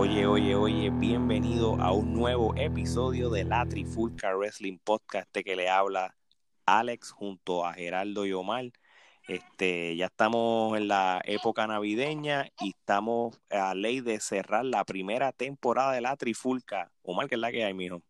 Oye, oye, oye, bienvenido a un nuevo episodio de la Trifulca Wrestling Podcast que le habla Alex junto a Geraldo y Omar. Este, ya estamos en la época navideña y estamos a ley de cerrar la primera temporada de la Trifulca. Omar, ¿qué es la que hay, mijo?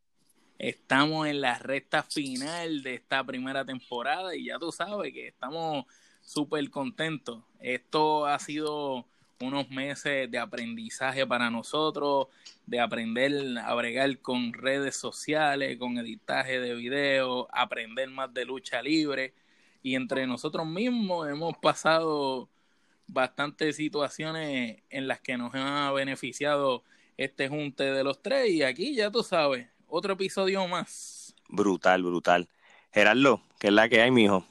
Estamos en la recta final de esta primera temporada y ya tú sabes que estamos súper contentos. Esto ha sido unos meses de aprendizaje para nosotros, de aprender a bregar con redes sociales, con editaje de video, aprender más de lucha libre. Y entre nosotros mismos hemos pasado bastantes situaciones en las que nos ha beneficiado este junte de los tres. Y aquí ya tú sabes, otro episodio más. Brutal, brutal. Gerardo, ¿qué es la que hay, mijo?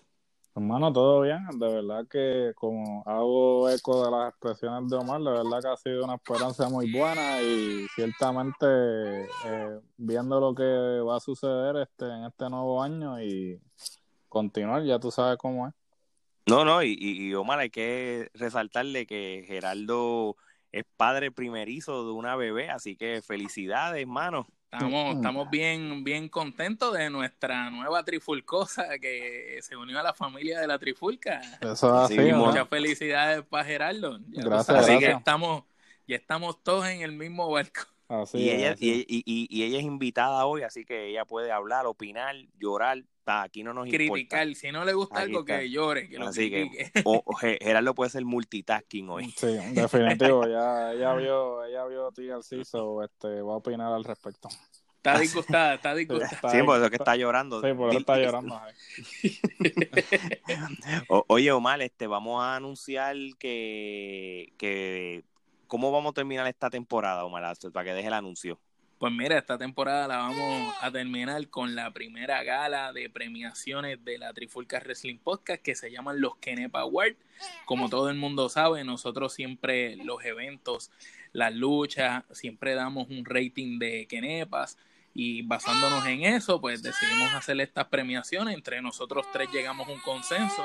Hermano, todo bien. De verdad que como hago eco de las expresiones de Omar, de verdad que ha sido una esperanza muy buena y ciertamente eh, viendo lo que va a suceder este en este nuevo año y continuar, ya tú sabes cómo es. No, no, y, y Omar, hay que resaltarle que Geraldo es padre primerizo de una bebé, así que felicidades, hermano. Estamos, estamos bien, bien contentos de nuestra nueva trifulcosa que se unió a la familia de la trifulca. Eso es así, Muchas felicidades para Gerardo. Gracias, Así que estamos, ya estamos todos en el mismo barco. Así Y es, ella, así y, y- y- y ella es invitada hoy, así que ella puede hablar, opinar, llorar. Está, aquí no nos Criticar. Si no le gusta Aquí algo, está. que llore, que lo Así que- importa. O, o Ge- Gerardo puede ser multitasking hoy. Sí, definitivo. Ya, ella vio, ella vio TLC, so este, va a opinar al respecto. Está disgustada, está Sí, disgustada. está Sí, por eso que está llorando. Sí, por eso está llorando. O- oye, Omar, este, vamos a anunciar que, que cómo vamos a terminar esta temporada, Omar, para que deje el anuncio. Pues mira, esta temporada la vamos a terminar con la primera gala de premiaciones de la Trifulca Wrestling Podcast que se llaman los Kenepa Awards. Como todo el mundo sabe, nosotros siempre los eventos, las luchas, siempre damos un rating de Kenepas y basándonos en eso, pues decidimos hacer estas premiaciones. Entre nosotros tres llegamos a un consenso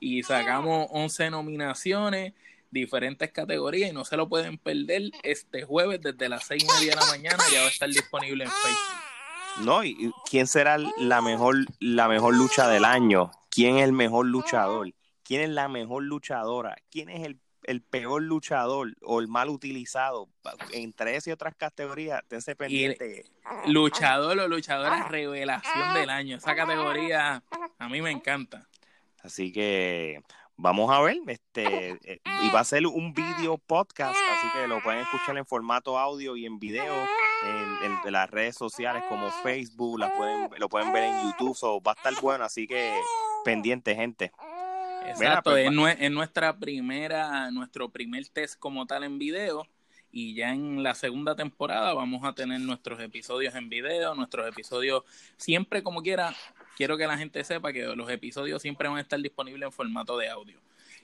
y sacamos 11 nominaciones diferentes categorías y no se lo pueden perder este jueves desde las seis y media de la mañana ya va a estar disponible en Facebook. ¿No? ¿Y quién será la mejor, la mejor lucha del año? ¿Quién es el mejor luchador? ¿Quién es la mejor luchadora? ¿Quién es el, el peor luchador o el mal utilizado? Entre esas y otras categorías, tense pendiente. Luchador o luchadora revelación del año. Esa categoría a mí me encanta. Así que vamos a ver, este, eh, y va a ser un video podcast, así que lo pueden escuchar en formato audio y en video en, en- en las redes sociales como Facebook, la pueden, lo pueden ver en YouTube, so, va a estar bueno, así que pendiente, gente. Exacto, pues, es, va- nue- es nuestra primera, nuestro primer test como tal en video. Y ya en la segunda temporada vamos a tener nuestros episodios en video, nuestros episodios siempre como quiera. Quiero que la gente sepa que los episodios siempre van a estar disponibles en formato de audio.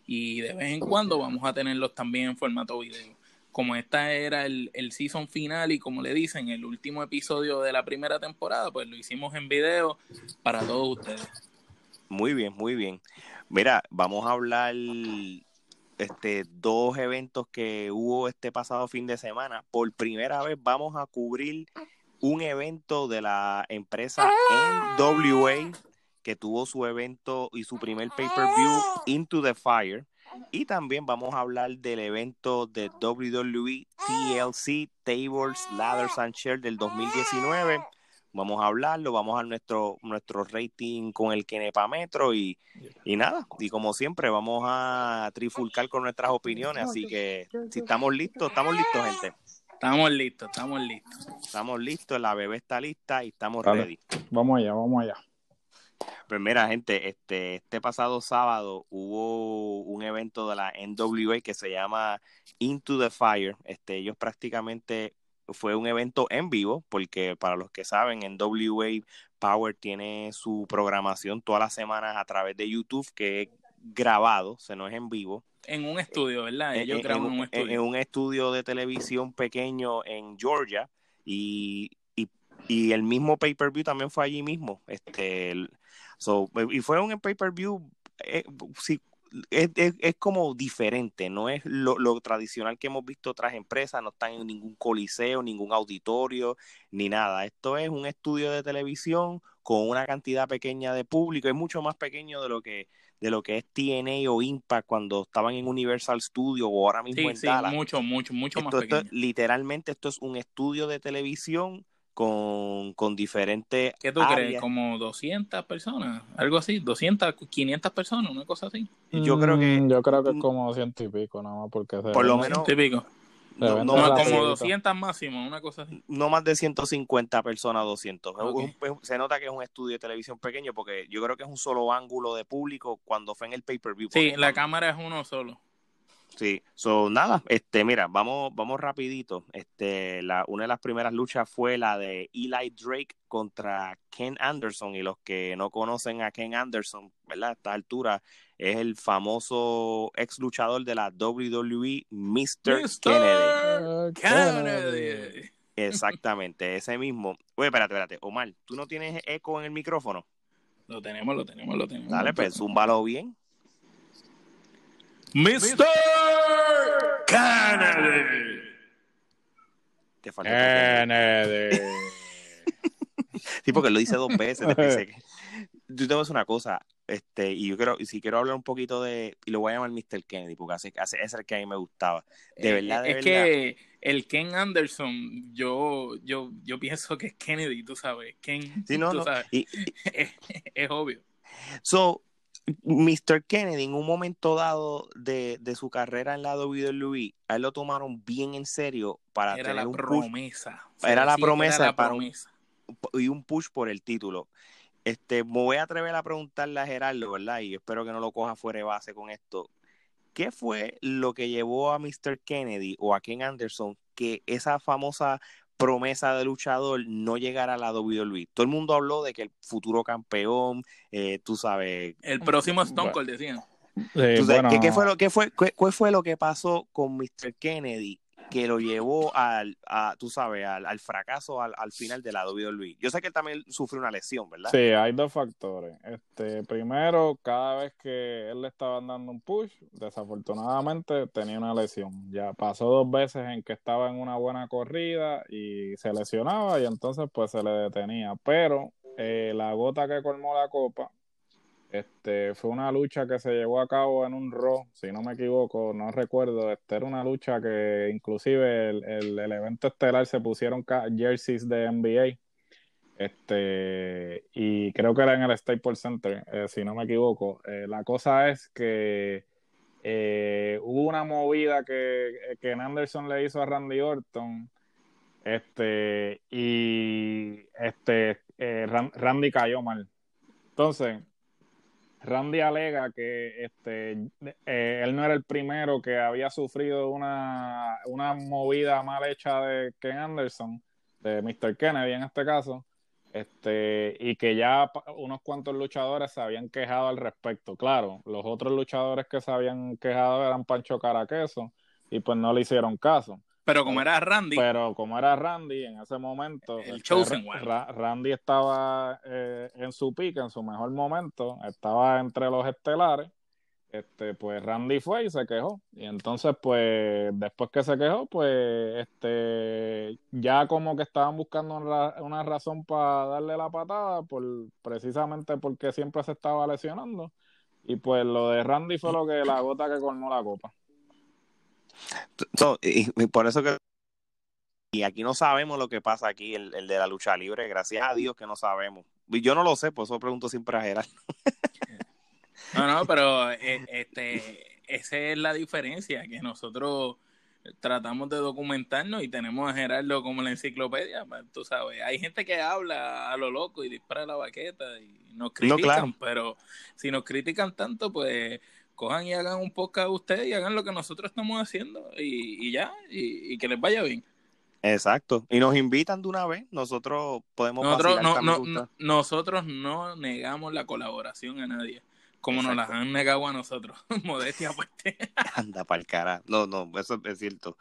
Y de vez en cuando vamos a tenerlos también en formato video. Como esta era el, el season final y como le dicen, el último episodio de la primera temporada, pues lo hicimos en video para todos ustedes. Muy bien, muy bien. Mira, vamos a hablar este dos eventos que hubo este pasado fin de semana. Por primera vez vamos a cubrir un evento de la empresa NWA que tuvo su evento y su primer pay-per-view Into the Fire. Y también vamos a hablar del evento de WWE TLC Tables, Ladders and Chairs del 2019. Vamos a hablarlo, vamos a nuestro, nuestro rating con el Kenepa Metro y, y nada, y como siempre vamos a trifulcar con nuestras opiniones, así que si estamos listos, estamos listos gente, Estamos listos, estamos listos. estamos listos, la bebé está lista y estamos Dale. ready. Vamos allá, vamos allá. Pues mira, gente, este, este pasado sábado hubo un evento de la NWA que se llama Into the Fire. Este, ellos prácticamente fue un evento en vivo, porque para los que saben, en WA Power tiene su programación todas las semanas a través de YouTube, que es grabado, se no es en vivo. En un estudio, ¿verdad? Ellos en, graban en, un estudio. en un estudio de televisión pequeño en Georgia y, y, y el mismo pay-per-view también fue allí mismo. Este, el- so, y fue un pay-per-view, eh, sí, es, es, es como diferente, no es lo, lo tradicional que hemos visto otras empresas, no están en ningún coliseo, ningún auditorio, ni nada. Esto es un estudio de televisión con una cantidad pequeña de público, es mucho más pequeño de lo que de lo que es TNA o Impact cuando estaban en Universal Studios o ahora mismo Sí, en sí, Dallas. mucho, mucho, mucho más esto- pequeño. literalmente esto es un estudio de televisión con, con diferentes ¿Qué tú áreas. crees? ¿Como 200 personas? Algo así, 200, 500 personas, una cosa así. Yo creo que Mm, Yo creo que es mm, como ciento y pico, nada más, porque se Por lo menos- Típico. no, Evento no No, más de, como rapidito. 200 máximo, una cosa así. no más de 150 personas, 200. Es Ok. un- es- se nota que es un estudio de televisión pequeño porque yo creo que es un solo ángulo de público cuando fue en el pay-per-view. Sí, la cámara es uno solo. Sí, so nada, este, mira, vamos, vamos rapidito. Este, la, una de las primeras luchas fue la de Eli Drake contra Ken Anderson. Y los que no conocen a Ken Anderson, ¿verdad? A esta altura, es el famoso ex luchador de la WWE, Mr. Kennedy. Kennedy. Exactamente, ese mismo. Oye, espérate, espérate. Omar, ¿tú no tienes eco en el micrófono? Lo tenemos, lo tenemos, lo tenemos. Dale, pues, zúmbalo bien. Mr. Kennedy. Te otro Kennedy. Sí, porque lo dice dos veces. Yo te voy a decir una cosa, este, y yo quiero, y si quiero hablar un poquito de, y lo voy a llamar Mr. Kennedy, porque así- ese es el que a mí me gustaba. De Eh, verdad, de es verdad. que el Ken Anderson, yo, yo, yo pienso que es Kennedy, tú sabes. Ken, Sí, no, tú no. sabes. Y, Es, es obvio. so, Mr. Kennedy, en un momento dado de, de su carrera en la WWE, a él lo tomaron bien en serio para Era tener la un push promesa. Se Era la promesa la para un- promesa. y un push por el título. Este, me voy a atrever a preguntarle a Gerardo, ¿verdad? Y espero que no lo coja fuera de base con esto. ¿Qué fue lo que llevó a Mr. Kennedy o a Ken Anderson que esa famosa promesa de luchador no llegara a la WWE? Todo el mundo habló de que el futuro campeón, eh, tú sabes, El próximo Stone. Cold decían. Bueno, ¿qué, qué fue lo, qué fue, qué, qué fue lo que pasó con Mr. Kennedy que lo llevó al, a, tú sabes, al, al fracaso al, al final de la WWE? Yo sé que él también sufrió una lesión, ¿verdad? Sí, hay dos factores. Este, primero, cada vez que él le estaban dando un push, desafortunadamente tenía una lesión. Ya pasó dos veces en que estaba en una buena corrida y se lesionaba y entonces pues se le detenía. Pero eh, la gota que colmó la copa, este, fue una lucha que se llevó a cabo en un Raw, si no me equivoco, no recuerdo. Este era una lucha que inclusive el, el, el evento estelar se pusieron jerseys de NBA. Este, y creo que era en el Staples Center, eh, si no me equivoco. Eh, la cosa es que eh, hubo una movida que, que Anderson le hizo a Randy Orton. Este, y este, Ran- Randy cayó mal. Entonces, Randy alega que este, eh, él no era el primero que había sufrido una, una movida mal hecha de Ken Anderson, de Mr. Kennedy en este caso, este, y que ya unos cuantos luchadores se habían quejado al respecto. Claro, los otros luchadores que se habían quejado eran Pancho Caraqueso y pues no le hicieron caso. Pero como era Randy, Pero como era Randy en ese momento, El este, chosen Ra- one. Ra- Randy estaba eh, en su pique, en su mejor momento, estaba entre los estelares. Este, pues Randy fue y se quejó. Y entonces, pues, después que se quejó, pues, este, ya como que estaban buscando una, una razón para darle la patada, por, precisamente porque siempre se estaba lesionando. Y pues lo de Randy fue lo que la gota que colmó la copa. So, y, y por eso que y aquí no sabemos lo que pasa aquí, el, el de la lucha libre, gracias a Dios que no sabemos. Y yo no lo sé, por eso pregunto siempre a Gerardo. No, no, pero eh, este, esa es la diferencia, que nosotros tratamos de documentarnos y tenemos a Gerardo como la enciclopedia, pues, tú sabes, hay gente que habla a lo loco y dispara la baqueta y nos critican, claro. pero si nos critican tanto, pues cojan y hagan un podcast ustedes y hagan lo que nosotros estamos haciendo y, y ya, y, y que les vaya bien. Exacto. Y nos invitan de una vez. Nosotros podemos nosotros no, no, nosotros no negamos la colaboración a nadie. Como nos las han negado a nosotros. Modestia aparte. Anda para el cara. No, no, eso es cierto.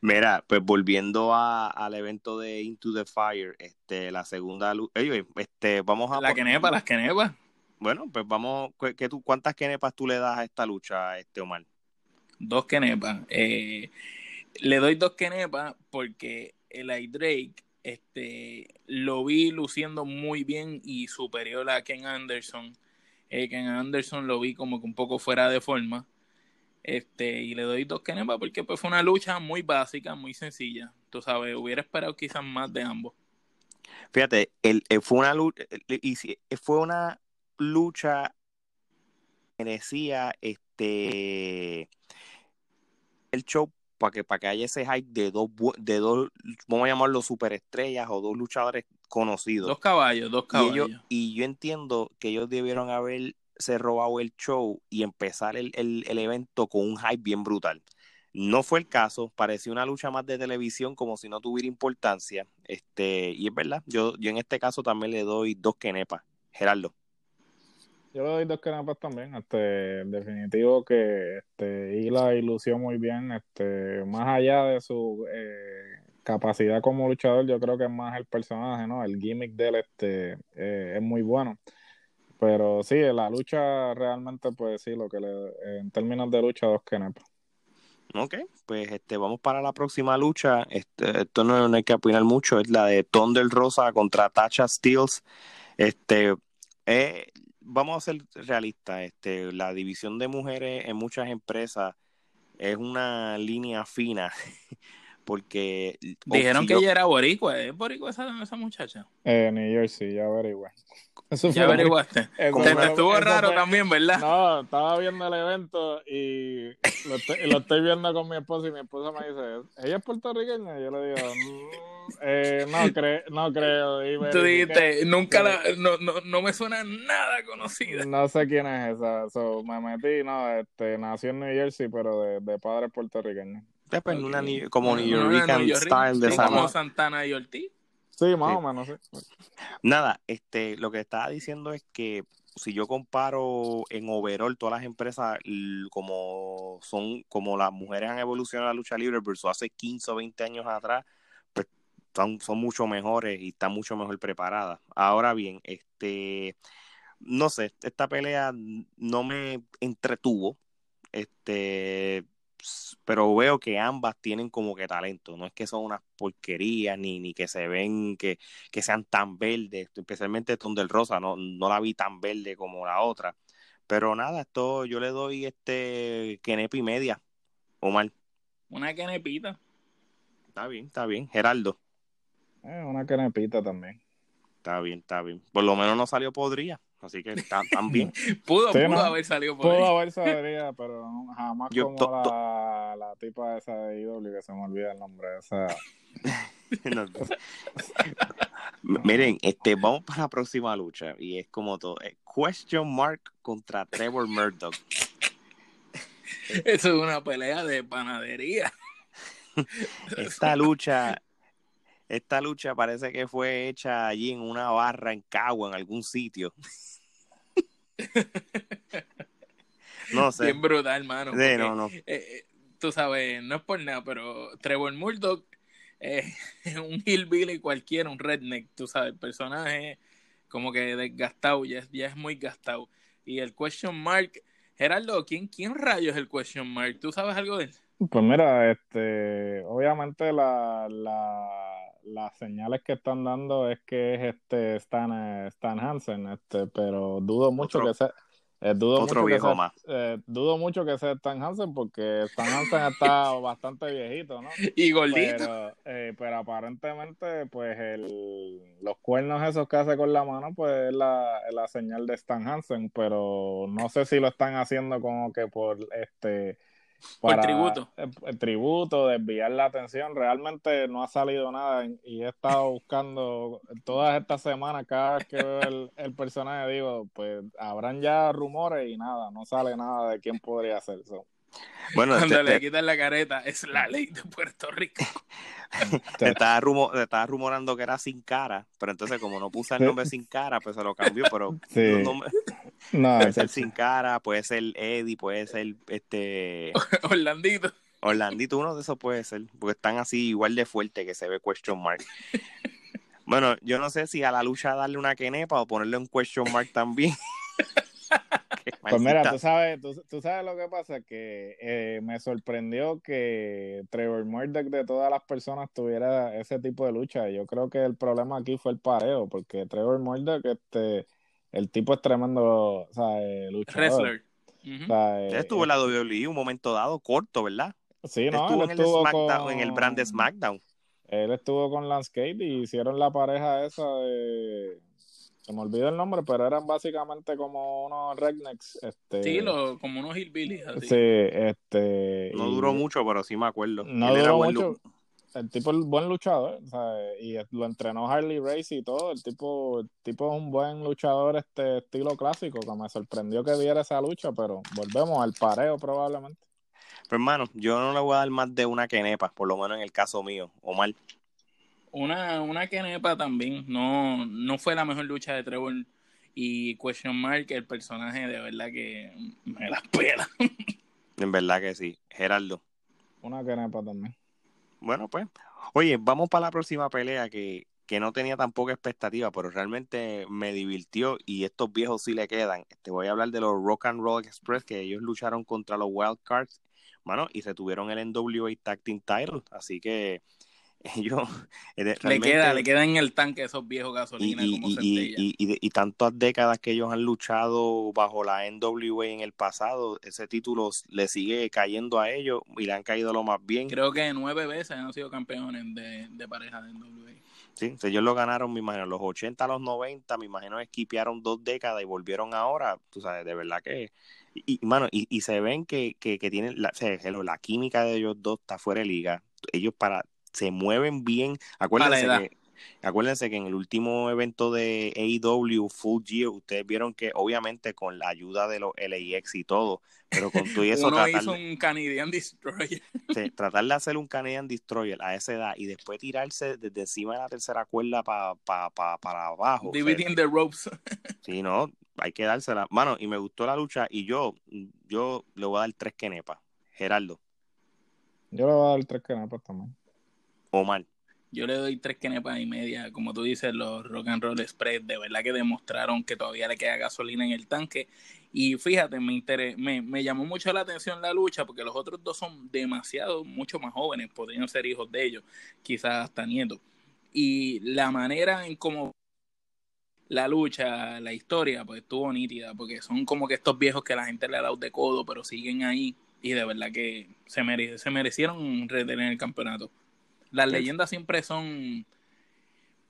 Mira, pues volviendo a, al evento de Into the Fire, este, la segunda este, vamos a. La quenepa, las quenepas. Bueno, pues vamos, ¿qué, tú, ¿cuántas quenepas tú le das a esta lucha, este Omar? Dos quenepas. Eh, le doy dos quenepas porque el Drake este, lo vi luciendo muy bien y superior a Ken Anderson eh, Ken Anderson lo vi como que un poco fuera de forma. Este, y le doy dos Kenepa porque pues, fue una lucha muy básica, muy sencilla. Tú sabes, hubiera esperado quizás más de ambos. Fíjate, el, eh, fue una lucha, y eh, fue una lucha merecía este el show para que para que haya ese hype de dos de dos vamos a llamarlo superestrellas o dos luchadores conocidos. Dos caballos, dos caballos. Y, yo entiendo que ellos debieron haberse robado el show y empezar el, evento con un hype bien brutal. No fue el caso, parecía una lucha más de televisión como si no tuviera importancia. Este, y es verdad, yo, yo en este caso también le doy dos quenepas. Gerardo. Yo le doy dos quenepas también, este, definitivo que este, Hila ilusió muy bien, este, más allá de su eh, capacidad como luchador, yo creo que es más el personaje, ¿no? El gimmick de él este, eh, es muy bueno. Pero sí, la lucha realmente, pues sí, lo que le, en términos de lucha, dos kenepas. Ok, pues este, vamos para la próxima lucha. Este, esto no, hay que opinar mucho, es la de Thunder Rosa contra Tasha Steels. Este, eh, vamos a ser realistas, este, la división de mujeres en muchas empresas es una línea fina porque... Dijeron que ella era boricua, ¿es boricua esa, esa muchacha? Eh, New Jersey, ya averigué. Eso ya averiguaste. Te, estuvo raro también, ¿verdad? No, estaba viendo el evento y lo estoy, lo estoy, viendo con mi esposa y mi esposa me dice, ¿ella es puertorriqueña? Y yo le digo, mm, eh, no, creo no creo. Tú dijiste, nunca la, no, no, no, me suena nada conocida. No sé quién es esa. So, me metí, no, este, nació en New Jersey, pero de, de padres puertorriqueños. Una, como New York style de Como Santana y Ortiz. Sí, más o menos, Nada, este, lo que estaba diciendo es que si yo comparo en overall todas las empresas como son, como las mujeres han evolucionado en la lucha libre versus hace 15 o 20 años atrás, pues son, son mucho mejores y están mucho mejor preparadas. Ahora bien, este, no sé, esta pelea no me entretuvo. Este, pero veo que ambas tienen como que talento, no es que son unas porquerías ni, ni que se ven que, que sean tan verdes, especialmente Thunder Rosa, no, no la vi tan verde como la otra. Pero nada, esto yo le doy este Kenepi media, Omar. Una Kenepita. Está bien, está bien. Geraldo. Eh, una Kenepita también. Está bien, está bien. Por lo menos no salió podría. Así que está tan bien. pudo, pudo haber salido por Pudo haber salido, pero jamás como la, la, tipa esa de IW que se me olvida el nombre. Esa... Miren, este, vamos para la próxima lucha y es como todo. Eh, question mark contra Trevor Murdoch. Eso es una pelea de panadería. Esta lucha, esta lucha parece que fue hecha allí en una barra en Cagua, en algún sitio. no sé. Bien brutal, hermano. Eh, eh, tú sabes, no es por nada, pero Trevor Murdoch es un hillbilly cualquiera, un redneck, tú sabes, el personaje como que desgastado, ya, ya es muy gastado. Y el question mark, Gerardo, ¿quién, ¿quién rayos es el question mark? ¿Tú sabes algo de él? Pues mira, este, obviamente la, la las señales que están dando es que es este Stan, eh, Stan Hansen, este, pero dudo mucho que sea eh, dudo otro mucho viejo que más. Eh, dudo mucho que sea Stan Hansen porque Stan Hansen está bastante viejito, ¿no? Y gordito. Pero, pero aparentemente, pues el, los cuernos esos que hace con la mano, pues es la, la señal de Stan Hansen, pero no sé si lo están haciendo como que por este para el tributo. El, tributo, desviar la atención. Realmente no ha salido nada y he estado buscando todas estas semanas, cada vez que veo el, personaje, digo, pues habrán ya rumores y nada, no sale nada de quién podría ser eso. Bueno, Cuando te, le te- quitan la careta, es la ley de Puerto Rico. te estaba, rumo- te estaba rumorando que era sin cara, pero entonces como no puse el nombre sin cara, pues se lo cambió, pero Sí. no- no- No, puede ser sin cara, puede ser Eddie, puede ser este Orlandito. Orlandito, uno de esos puede ser, porque están así igual de fuerte que se ve question mark. Bueno, yo no sé si a la lucha darle una quenepa o ponerle un question mark también. Pues mira, tú sabes, tú, tú sabes lo que pasa, que eh, me sorprendió que Trevor Murdoch de todas las personas tuviera ese tipo de lucha. Yo creo que el problema aquí fue el pareo, porque Trevor Murdoch, este, el tipo es tremendo, o sea, eh, luchador. Wrestler. O Ujú. sea, eh, estuvo en la WWE un momento dado, corto, ¿verdad? sí, no, estuvo él en el, estuvo con- en el brand de SmackDown. Él estuvo con Lance Cade y hicieron la pareja esa de... Se me olvidó el nombre, pero eran básicamente como unos rednecks. Este, Sí, lo, como unos hillbillies así. Sí, este... No y- duró mucho, pero sí me acuerdo. No Él era duró buen mucho. lu- El tipo es buen luchador, ¿sabes? Y lo entrenó Harley Race y todo. El tipo, el tipo es un buen luchador este estilo clásico, que me sorprendió que diera esa lucha, pero volvemos al pareo probablemente. Pero hermano, yo no le voy a dar más de una quenepa, por lo menos en el caso mío, Omar. Una, una quenepa también. No, no fue la mejor lucha de Trevor. Y Question Mark, el personaje de verdad que me la pela. En verdad que sí. Gerardo. Una quenepa también. Bueno, pues. Oye, vamos para la próxima pelea que, que no tenía tampoco expectativa, pero realmente me divirtió y estos viejos sí le quedan. Te voy a hablar de los Rock and Roll Express, que ellos lucharon contra los Wild Cards, mano, y retuvieron el NWA Tag Team Title. Así que ellos. eh, Le queda, le queda en el tanque esos viejos y, gasolina y, como y, y, y- tantas décadas que ellos han luchado bajo la NWA en el pasado, ese título le sigue cayendo a ellos y le han caído lo más bien. Creo que nueve veces han sido campeones de, de pareja de NWA. Sí, ellos lo ganaron, me imagino, los 80 a los 90, me imagino esquipearon dos décadas y volvieron ahora, tú sabes, de verdad que... Y, y, mano, y, y se ven que, que, que tienen, la, la química de ellos dos está fuera de liga. Ellos para se mueven bien. Acuérdense que, acuérdense que en el último evento de AEW Full Gear, ustedes vieron que obviamente con la ayuda de los LAX y todo, pero con todo y eso Uno tratar, hizo un Canadian Destroyer. Sí, tratar de hacer un Canadian Destroyer a esa edad y después tirarse desde encima de la tercera cuerda pa, pa, pa- para abajo. o sea, Dividing the ropes. sí, no, hay que dársela. Mano, y me gustó la lucha y yo, yo le voy a dar tres quenepas. Gerardo, Yo le voy a dar tres quenepas también. Omar. Yo le doy tres quenepas y media. Como tú dices, los Rock and Roll Express de verdad que demostraron que todavía le queda gasolina en el tanque. Y fíjate, me, inter- me, me llamó mucho la atención la lucha porque los otros dos son demasiado, mucho más jóvenes. Podrían ser hijos de ellos, quizás hasta nietos. Y la manera en cómo la lucha, la historia, pues estuvo nítida porque son como que estos viejos que la gente le ha dado de codo, pero siguen ahí. Y de verdad que se, mere- se merecieron retener el campeonato. Las leyendas siempre son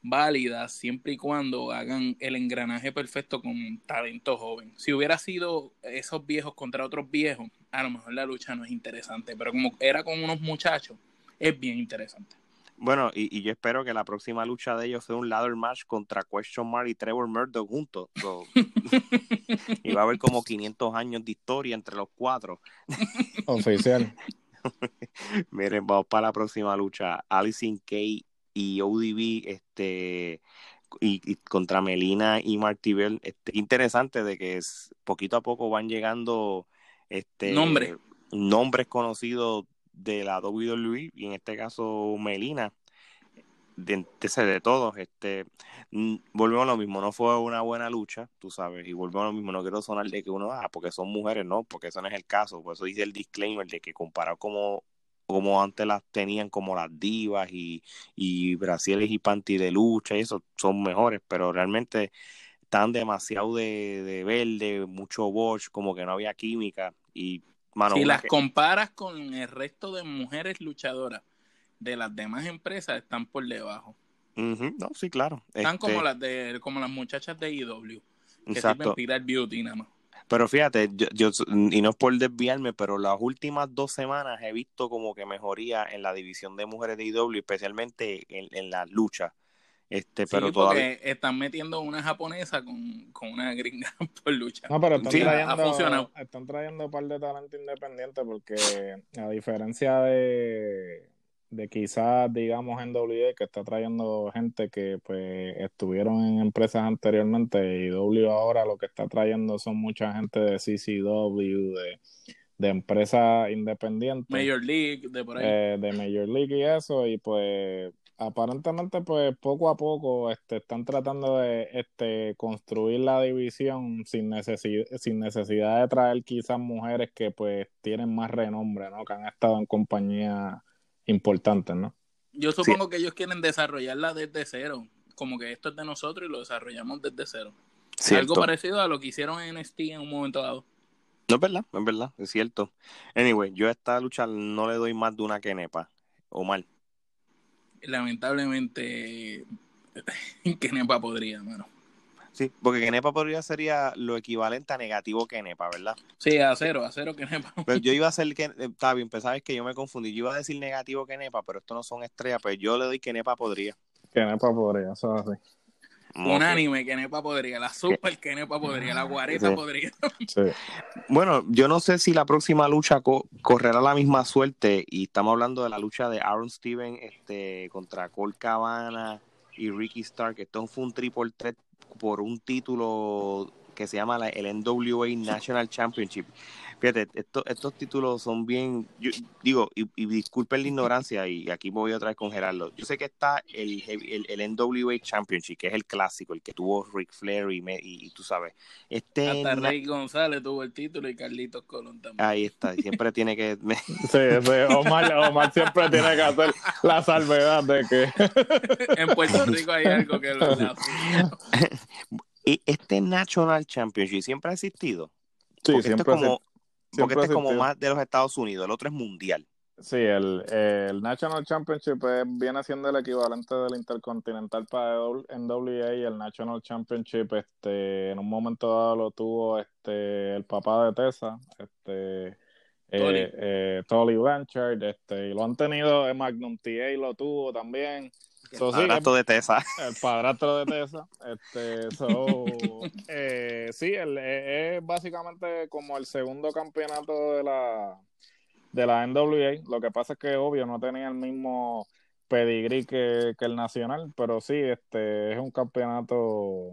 válidas siempre y cuando hagan el engranaje perfecto con talento joven. Si hubiera sido esos viejos contra otros viejos, a lo mejor la lucha no es interesante, pero como era con unos muchachos, es bien interesante. Bueno, y, y yo espero que la próxima lucha de ellos sea un ladder match contra Question Mark y Trevor Murdoch juntos. So, y va a haber como 500 años de historia entre los cuatro. Oficial. Miren, vamos para la próxima lucha. Alison Kay y ODB, este, y, y contra Melina y Marty Bell. Este, interesante de que es, poquito a poco van llegando este Nombre. nombres conocidos de la WWE, y en este caso Melina. De, de, de todos, este, volvemos a lo mismo, no fue una buena lucha, tú sabes, y volvemos a lo mismo, no quiero sonar de que uno, ah, porque son mujeres, no, porque eso no es el caso, por eso dice el disclaimer de que comparado como como antes las tenían como las divas y, y brasiles y panty de lucha y eso son mejores, pero realmente están demasiado de, de verde, mucho Bosch, como que no había química y mano, si las que... comparas con el resto de mujeres luchadoras de las demás empresas están por debajo. Uh -huh. No, sí, claro. Están este... como las de como las muchachas de IW que Exacto. sirven tirar beauty nada más. Pero fíjate, yo, yo, y no es por desviarme, pero las últimas dos semanas he visto como que mejoría en la división de mujeres de IW, especialmente en, en la lucha. Este, pero sí, todavía... porque están metiendo una japonesa con, con una gringa por lucha. No, pero están, Sí, ha funcionado. trayendo, están trayendo un par de talento independiente porque a diferencia de, de quizás, digamos, en WA que está trayendo gente que pues estuvieron en empresas anteriormente y W ahora lo que está trayendo son mucha gente de CCW, de, de empresas independientes. Major League, de por ahí. eh, de Major League y eso, y pues aparentemente pues poco a poco este, están tratando de este, construir la división sin necesidad, sin necesidad de traer quizás mujeres que pues tienen más renombre, ¿no? Que han estado en compañías importantes, ¿no? Yo supongo que ellos quieren desarrollarla desde cero. Como que esto es de nosotros y lo desarrollamos desde cero. Cierto. Algo parecido a lo que hicieron en NXT en un momento dado. No es verdad, es verdad, es cierto. Anyway, yo a esta lucha no le doy más de una quenepa. O mal. Lamentablemente, que Nepa podría, mano. Sí, porque quenepa podría sería lo equivalente a negativo quenepa, ¿verdad? Sí, a cero, a cero que Nepa. Pero yo iba a hacer que está bien, pero sabes que yo me confundí. Yo iba a decir negativo quenepa, pero esto no son estrellas, pero yo le doy quenepa podría. Que Nepa podría, eso es así. Unánime que Nepa podría, la super que Nepa podría, la guareta Sí. podría. Sí. Bueno, yo no sé si la próxima lucha co- correrá la misma suerte y estamos hablando de la lucha de Aaron Steven este, contra Cole Cabana y Ricky Stark. Esto fue un triple threat por un título que se llama la- el NWA National Championship. Fíjate, esto- estos títulos son bien, yo digo, y, y disculpen la ignorancia y aquí me voy otra vez con Gerardo. Yo sé que está el, heavy- el, el NWA Championship, que es el clásico, el que tuvo Ric Flair y, me- y- y tú sabes. Este Hasta Rey González tuvo el título y Carlitos Colón también. Ahí está, siempre tiene que. me- Sí, sí, Omar, Omar siempre tiene que hacer la salvedad de que En Puerto Rico hay algo que lo este National Championship siempre ha existido. sí, porque siempre esto es como, porque este es como más de los Estados Unidos, el otro es mundial. Sí, el, el National Championship es- viene siendo el equivalente del Intercontinental para NWA y el National Championship este, en un momento dado lo tuvo este, el papá de Tessa, este, Tolly. eh, eh, Tolly Blanchard, este, y lo han tenido, eh, Magnum TA lo tuvo también. So, sí, Abrazo de Tesa. el padrastro de Tessa. Este, so, eh, sí, el- eh, es básicamente como el segundo campeonato de la de la NWA. Lo que pasa es que obvio no tenía el mismo pedigrí que, que el nacional, pero sí, este es un campeonato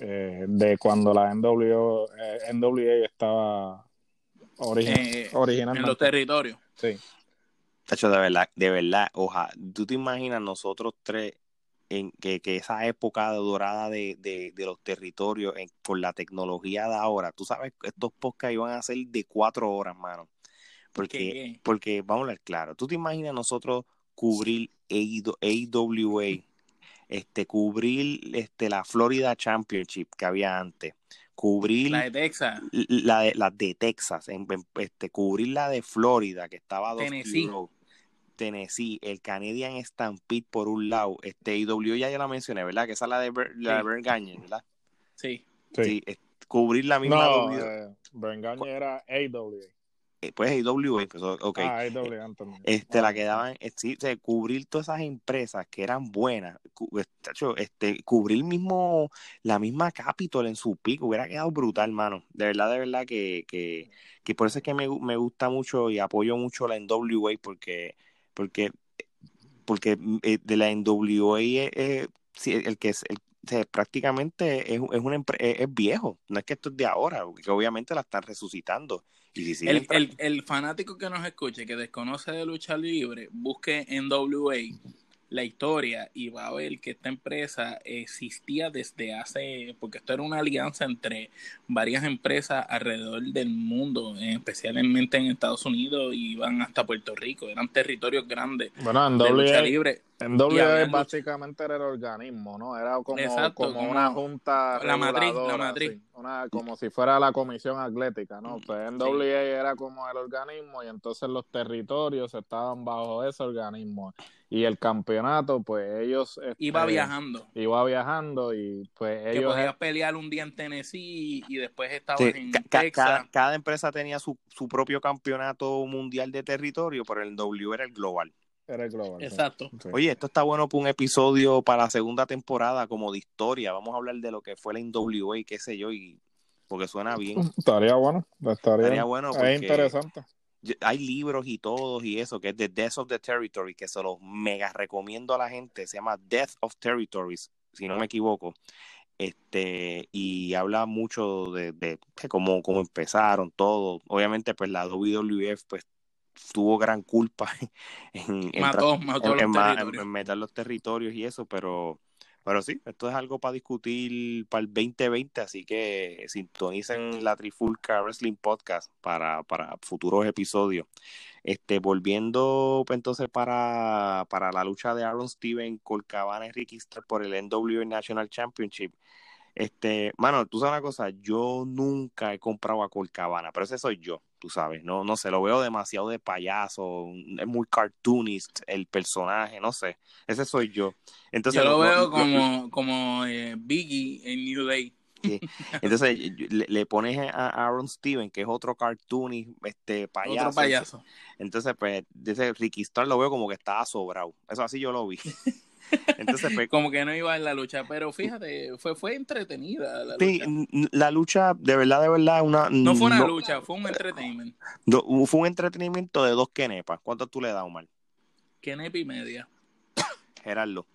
eh, de cuando la NWA, eh, NWA estaba origi- eh, en originalmente. los territorios. Sí. Tacho, de verdad, de verdad, ojalá. ¿Tú te imaginas nosotros tres en que, que esa época dorada de, de, de los territorios en- con la tecnología de ahora? Tú sabes, estos podcasts iban a ser de cuatro horas, mano. Porque, porque vamos a hablar claro, ¿tú te imaginas nosotros cubrir AWA, este, cubrir este, la Florida Championship que había antes, cubrir La de Texas. la de, la de Texas, en, en- este, cubrir la de Florida, que estaba a dos Tennessee. Tennessee, el Canadian Stampede por un lado, este IW ya yo la mencioné, ¿verdad? Que esa es la de, Ber- la de Sí. Bert Gagne, ¿verdad? Sí. Sí. Sí, es- cubrir la misma No, W, eh, era AWA. eh, pues IW, empezó, ok. Ah, AWA también. Este, la Ah, que daban, eh, sí, o sea, cubrir todas esas empresas que eran buenas, eh, este, cubrir mismo, la misma Capitol en su pico, hubiera quedado brutal, mano. De verdad, de verdad que, que, que por eso es que me, me gusta mucho y apoyo mucho la NWA porque, porque, porque eh, de la NWA es, es- sí, el que es, el- prácticamente es, es, una empre- es, es viejo, no es que esto es de ahora, que obviamente la están resucitando. Y si siguen El, el, el fanático que nos escuche, que desconoce de lucha libre, busque en WA la historia y va a ver que esta empresa existía desde hace, porque esto era una alianza entre varias empresas alrededor del mundo, especialmente en Estados Unidos y van hasta Puerto Rico, eran territorios grandes Bueno, en de lucha libre. En lucha- básicamente era el organismo, ¿no? Era como, Exacto, como, como una junta la matriz, la matriz. sí. Una, como si fuera la comisión atlética, ¿no? Pues en Sí. WA era como el organismo y entonces los territorios estaban bajo ese organismo y el campeonato, pues ellos... Iba este, viajando. Iba viajando y pues Que ellos... podías pelear un día en Tennessee y después estabas Sí, en ca- Texas. cada, cada empresa tenía su, su propio campeonato mundial de territorio, pero el W era el global. Eres global. Exacto. Sí. Oye, esto está bueno para un episodio para la segunda temporada, como de historia. Vamos a hablar de lo que fue la NWA, qué sé yo, y porque suena bien. Estaría bueno. Estaría, Estaría bueno porque es interesante. hay libros y todos y eso, que es The Death of the Territory, que se los mega recomiendo a la gente. Se llama Death of Territories, si no me equivoco. Este, y habla mucho de, de, de cómo, cómo empezaron todo. Obviamente, pues la WWF pues tuvo gran culpa en, en Mató, en meter los territorios y eso, pero, pero sí, esto es algo para discutir para el 2020, así que sintonicen la Trifulca Wrestling Podcast para, para futuros episodios. Este, volviendo pues, entonces para, para la lucha de Aaron Steven, Colcabana y Ricky Starr por el NWA National Championship. Este, mano, tú sabes una cosa, yo nunca he comprado a Colcabana, pero ese soy yo, tú sabes, no, no sé, lo veo demasiado de payaso, es muy cartoonist el personaje, no sé, ese soy yo. Entonces Yo lo veo como, como eh, Biggie en New Day. entonces le, le pones a Aaron Steven, que es otro cartoonist, este payaso. Otro payaso. Entonces, pues, dice Ricky Starr lo veo como que estaba sobrado. Eso así yo lo vi. Entonces, pues, Como que no iba en la lucha, pero fíjate, fue, fue entretenida la sí, lucha. la lucha, de verdad, de verdad, una. No fue una no- lucha, fue un entertainment. no, fue un entretenimiento de dos kenepas. ¿Cuánto tú le das, Omar? Que nepi media. Gerardo.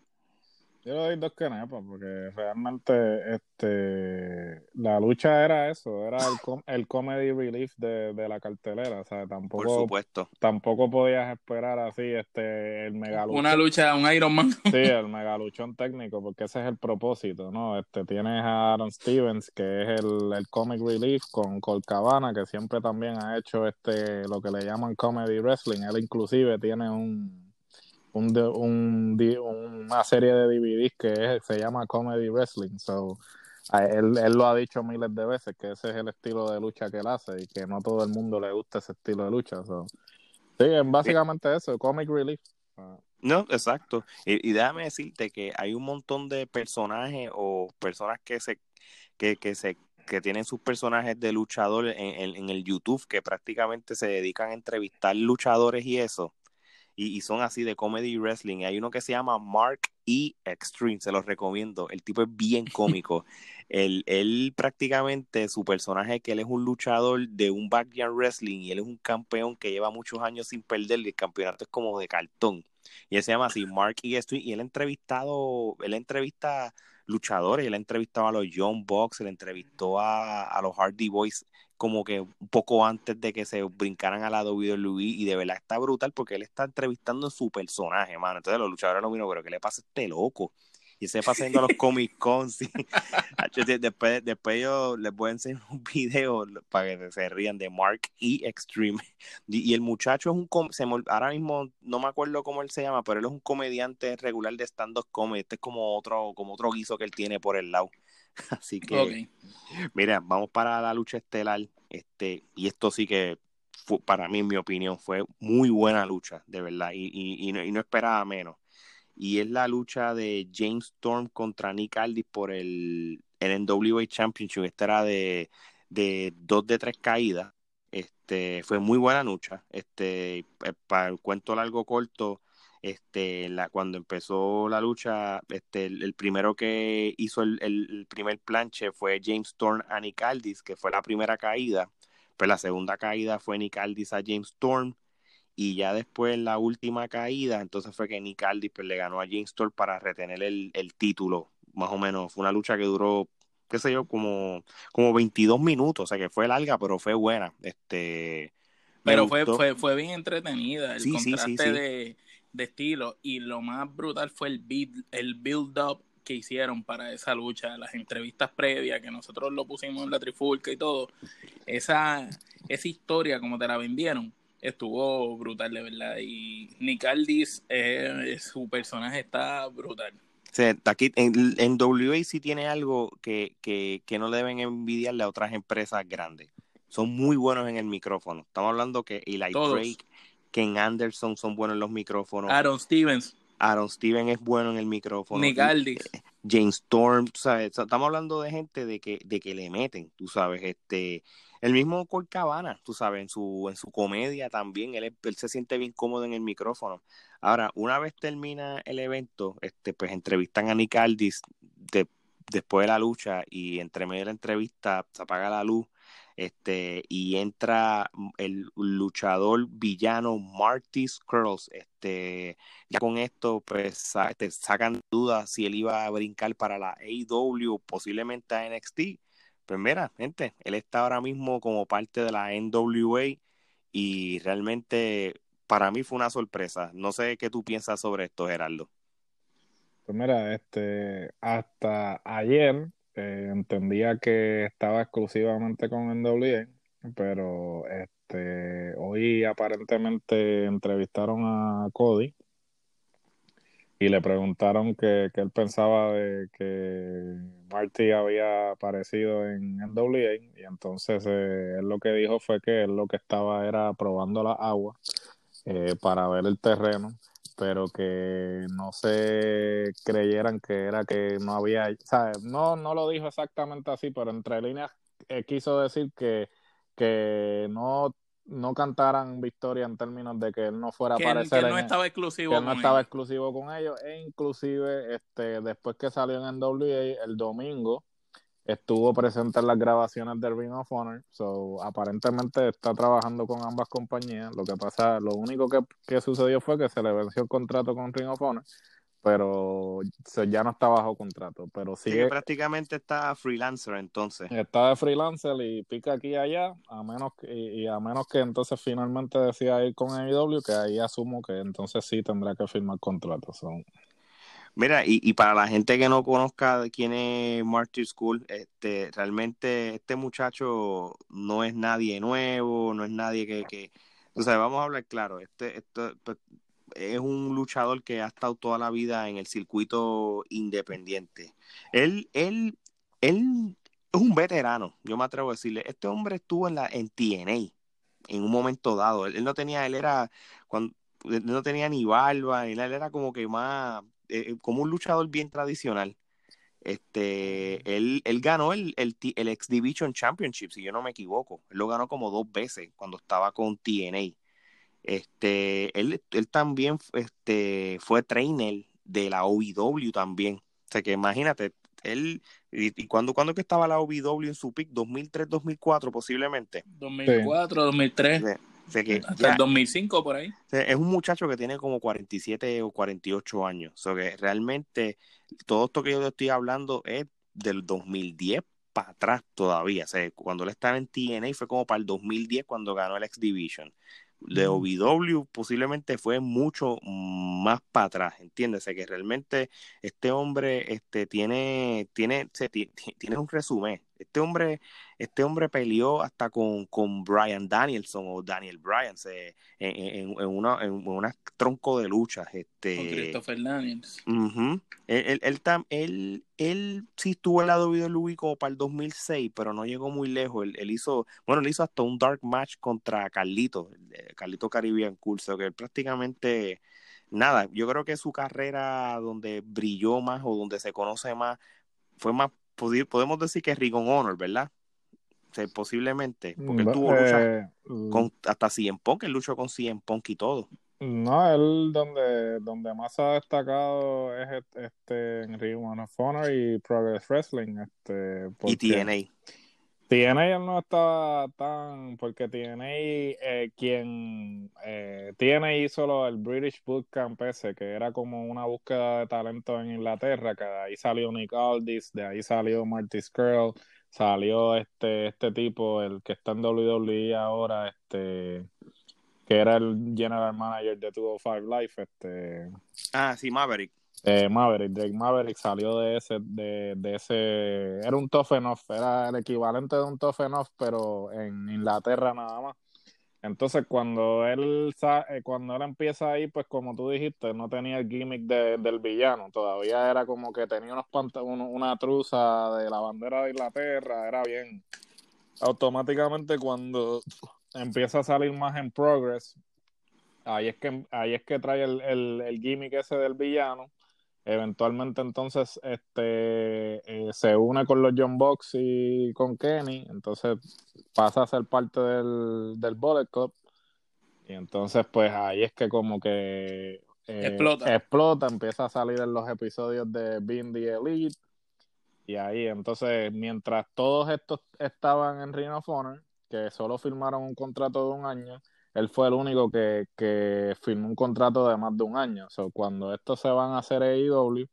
Yo le doy dos canepas porque realmente este la lucha era eso, era el, com- el comedy relief de, de la cartelera, o sea, Por tampoco supuesto. tampoco podías esperar así este el mega Una lucha, un Iron Man. Sí, el megaluchón técnico, porque ese es el propósito, ¿no? Este, tienes a Aaron Stevens, que es el, el comic relief, con Colt Cabana, que siempre también ha hecho este, lo que le llaman comedy wrestling. Él inclusive tiene un, un, un una serie de DVDs que se llama Comedy Wrestling. So, él, él lo ha dicho miles de veces, que ese es el estilo de lucha que él hace y que no todo el mundo le gusta ese estilo de lucha. So, sí, es básicamente eso, comic relief. No, exacto. Y, y déjame decirte que hay un montón de personajes o personas que se que, que se que tienen sus personajes de luchador en, en- en el YouTube que prácticamente se dedican a entrevistar luchadores y eso. Y, y son así de comedy wrestling. Hay uno que se llama Mark E. Extreme, se los recomiendo. El tipo es bien cómico. él, él prácticamente, su personaje, que él es un luchador de un backyard wrestling y él es un campeón que lleva muchos años sin perder y el campeonato es como de cartón. Y él se llama así, Mark E. Extreme, y él ha entrevistado, él entrevista luchadores, él ha entrevistado a los Young Bucks, él entrevistó a, a los Hardy Boys como que un poco antes de que se brincaran a la WWE y de verdad está brutal porque él está entrevistando a su personaje, mano. Entonces los luchadores no vino, pero ¿qué le pasa a este loco? Y se pasa yendo a los Comic Con, sí. De- después, después yo les voy a enseñar un video para que se rían de Mark E. Extreme. Y, y el muchacho es un, com- se me ahora mismo no me acuerdo cómo él se llama, pero él es un comediante regular de stand-up comedy. Este es como otro, como otro guiso que él tiene por el lado. Así que, mira, vamos para la lucha estelar. Este, y esto sí que fue- para mí, en mi opinión, fue muy buena lucha, de verdad. Y, y, y no, y no esperaba menos. Y es la lucha de James Storm contra Nick Aldis por el, el NWA Championship. Esta era de, de dos de tres caídas. Este, fue muy buena lucha. Este, eh, para el cuento largo corto, este, la, cuando empezó la lucha, este, el, primero que hizo el, el- el primer planche fue James Storm a Nick Aldis, que fue la primera caída. Pues la segunda caída fue Nick Aldis a James Storm. Y ya después la última caída, entonces fue que Nick Aldis pues, le ganó a Storm para retener el, el título. Más o menos, fue una lucha que duró, qué sé yo, como, como 22 minutos, o sea que fue larga, pero fue buena. Este, Pero fue, fue, fue bien entretenida el Sí, sí, sí, contraste sí. De, de estilo. Y lo más brutal fue el build, el build up que hicieron para esa lucha, las entrevistas previas, que nosotros lo pusimos en la trifulca y todo. Esa, esa historia, como te la vendieron, estuvo brutal, de verdad. Y Nick Aldis, eh, su personaje está brutal. O sea, aquí en, en WA sí tiene algo que, que, que no deben envidiarle a otras empresas grandes. Son muy buenos en el micrófono. Estamos hablando que Eli Todos. Drake, Ken Anderson son buenos en los micrófonos. Aaron Stevens, Aaron Steven es bueno en el micrófono. Nick Aldis. James Storm, ¿sabes? Estamos hablando de gente de que, de que le meten, tú sabes, este, El mismo Cabana, tú sabes, en su, en su comedia también, él, él, se siente bien cómodo en el micrófono. Ahora, una vez termina el evento, este, pues entrevistan a Nick Aldis de, después de la lucha y entre medio de la entrevista se apaga la luz este, y entra el luchador villano Marty Scrolls. Este, ya con esto, pues este, sacan dudas si él iba a brincar para la AEW, posiblemente a NXT pues mira, gente, él está ahora mismo como parte de la NWA y realmente para mí fue una sorpresa. No sé qué tú piensas sobre esto, Gerardo. Pues mira, este, hasta ayer eh, entendía que estaba exclusivamente con NWA, pero este, hoy aparentemente entrevistaron a Cody y le preguntaron que, él pensaba de que Marty había aparecido en NWA y entonces eh, él lo que dijo fue que él lo que estaba era probando la agua eh, para ver el terreno pero que no se creyeran que era que no había, ¿sabes? No, no lo dijo exactamente así, pero entre líneas eh, quiso decir que, que no no cantaran victoria en términos de que él no fuera a aparecer. Que no estaba exclusivo que no estaba exclusivo con ellos. E inclusive, este, después que salió en NWA, el domingo, estuvo presente en las grabaciones del Ring of Honor. So, aparentemente está trabajando con ambas compañías. Lo que pasa, lo único que, que sucedió fue que se le venció el contrato con Ring of Honor pero ya no está bajo contrato. Pero sigue, prácticamente está freelancer entonces. Está de freelancer y pica aquí y allá, a menos que, y, a menos que entonces finalmente decida ir con AEW, que ahí asumo que entonces sí tendrá que firmar contrato. Mira, y, y, para la gente que no conozca quién es Marty School, este, realmente este muchacho no es nadie nuevo, no es nadie que, que o sea, vamos a hablar claro, este, esto, pues, es un luchador que ha estado toda la vida en el circuito independiente. Él, él, él es un veterano, yo me atrevo a decirle. Este hombre estuvo en la en TNA en un momento dado. Él, no tenía, él era cuando no tenía ni barba, él, era como que más eh, eh, como un luchador bien tradicional. Este, él, él ganó el, el, el X Division Championship, si yo no me equivoco. Él lo ganó como dos veces cuando estaba con TNA. Este, él, él también este, fue trainer de la OVW también. O sea que imagínate, él, y, cuando, cuando que estaba la OVW en su pick, 2003, 2004 posiblemente. 2004, 2003. Hasta el 2005 por ahí. Es un muchacho que tiene como 47 o 48 años. O sea que realmente todo esto que yo te estoy hablando es del 2010 para atrás todavía. O sea, cuando él estaba en TNA fue como para el 2010 cuando ganó el X Division de OVW posiblemente fue mucho más para atrás, entiéndese que realmente este hombre este, tiene, tiene, tiene un resumen. Este hombre, este hombre peleó hasta con, con Brian Danielson o Daniel Bryan en, en, una, en una tronco de luchas. Este, con Christopher Daniels. él, él, él, él, sí estuvo en la WWE como para el 2006, pero no llegó muy lejos. Él, hizo, bueno, él hizo hasta un dark match contra Carlito, Carlito Caribbean Curso, que él prácticamente nada, yo creo que su carrera donde brilló más o donde se conoce más fue más podemos decir que es Ring Honor, ¿verdad? posiblemente, porque él tuvo lucha eh, con, hasta CM Punk, él luchó con CM Punk y todo. No, él donde, donde más ha destacado es este en Ring Honor y Progress Wrestling. Este, y TNA. TNA no estaba tan, porque TNA, eh, quien eh, TNA hizo el British Bootcamp ese, que era como una búsqueda de talento en Inglaterra, que de ahí salió Nick Aldis, de ahí salió Marty Skrull, salió este, este tipo, el que está en WWE ahora, este, que era el general manager de 205 Life, este. Ah, sí, Maverick. Maverick, Drake Maverick salió de ese, de, ese, era un tough enough, era el equivalente de un tough enough, pero en Inglaterra nada más. Entonces cuando él eh, cuando él empieza ahí, pues como tú dijiste, no tenía el gimmick del villano, todavía era como que tenía una truza de la bandera de Inglaterra, era bien. Automáticamente cuando empieza a salir más en progress, ahí es que ahí es que trae el, el, el gimmick ese del villano Eventualmente entonces este eh, se une con los John Box y con Kenny, entonces pasa a ser parte del, del Bullet Club. Y entonces pues ahí es que como que eh, explota. explota, empieza a salir en los episodios de Being the Elite. Y ahí entonces mientras todos estos estaban en Ring of Honor, que solo firmaron un contrato de un año, él fue el único que, que firmó un contrato de más de un año. O sea, cuando estos se van a hacer AEW,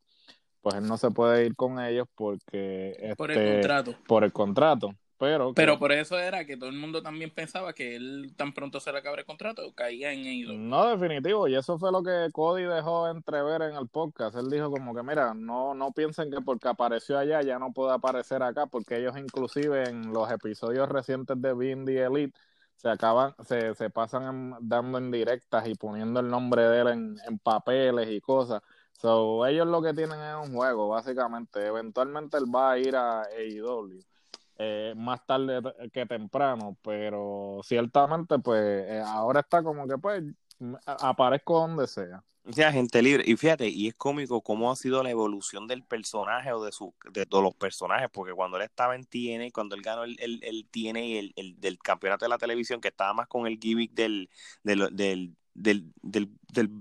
pues él no se puede ir con ellos porque... por el este, contrato. Por el contrato. Pero, pero por eso era que todo el mundo también pensaba que él tan pronto se le acabara el contrato caía en AEW. No, definitivo, y eso fue lo que Cody dejó entrever en el podcast. Él dijo como que, mira, no, no piensen que porque apareció allá ya no puede aparecer acá, porque ellos inclusive en los episodios recientes de the Elite se acaban, se, se pasan dando en directas y poniendo el nombre de él en, en papeles y cosas. So, ellos lo que tienen es un juego, básicamente. Eventualmente él va a ir a AEW. Eh, más tarde que temprano, pero ciertamente pues eh, ahora está como que pues aparezco donde sea. O sea, gente libre. Y fíjate, y es cómico cómo ha sido la evolución del personaje o de su, de todos los personajes, porque cuando él estaba en TNA, cuando él ganó el, el, el TNA, el, el, del campeonato de la televisión, que estaba más con el gimmick del, del, del, del, del,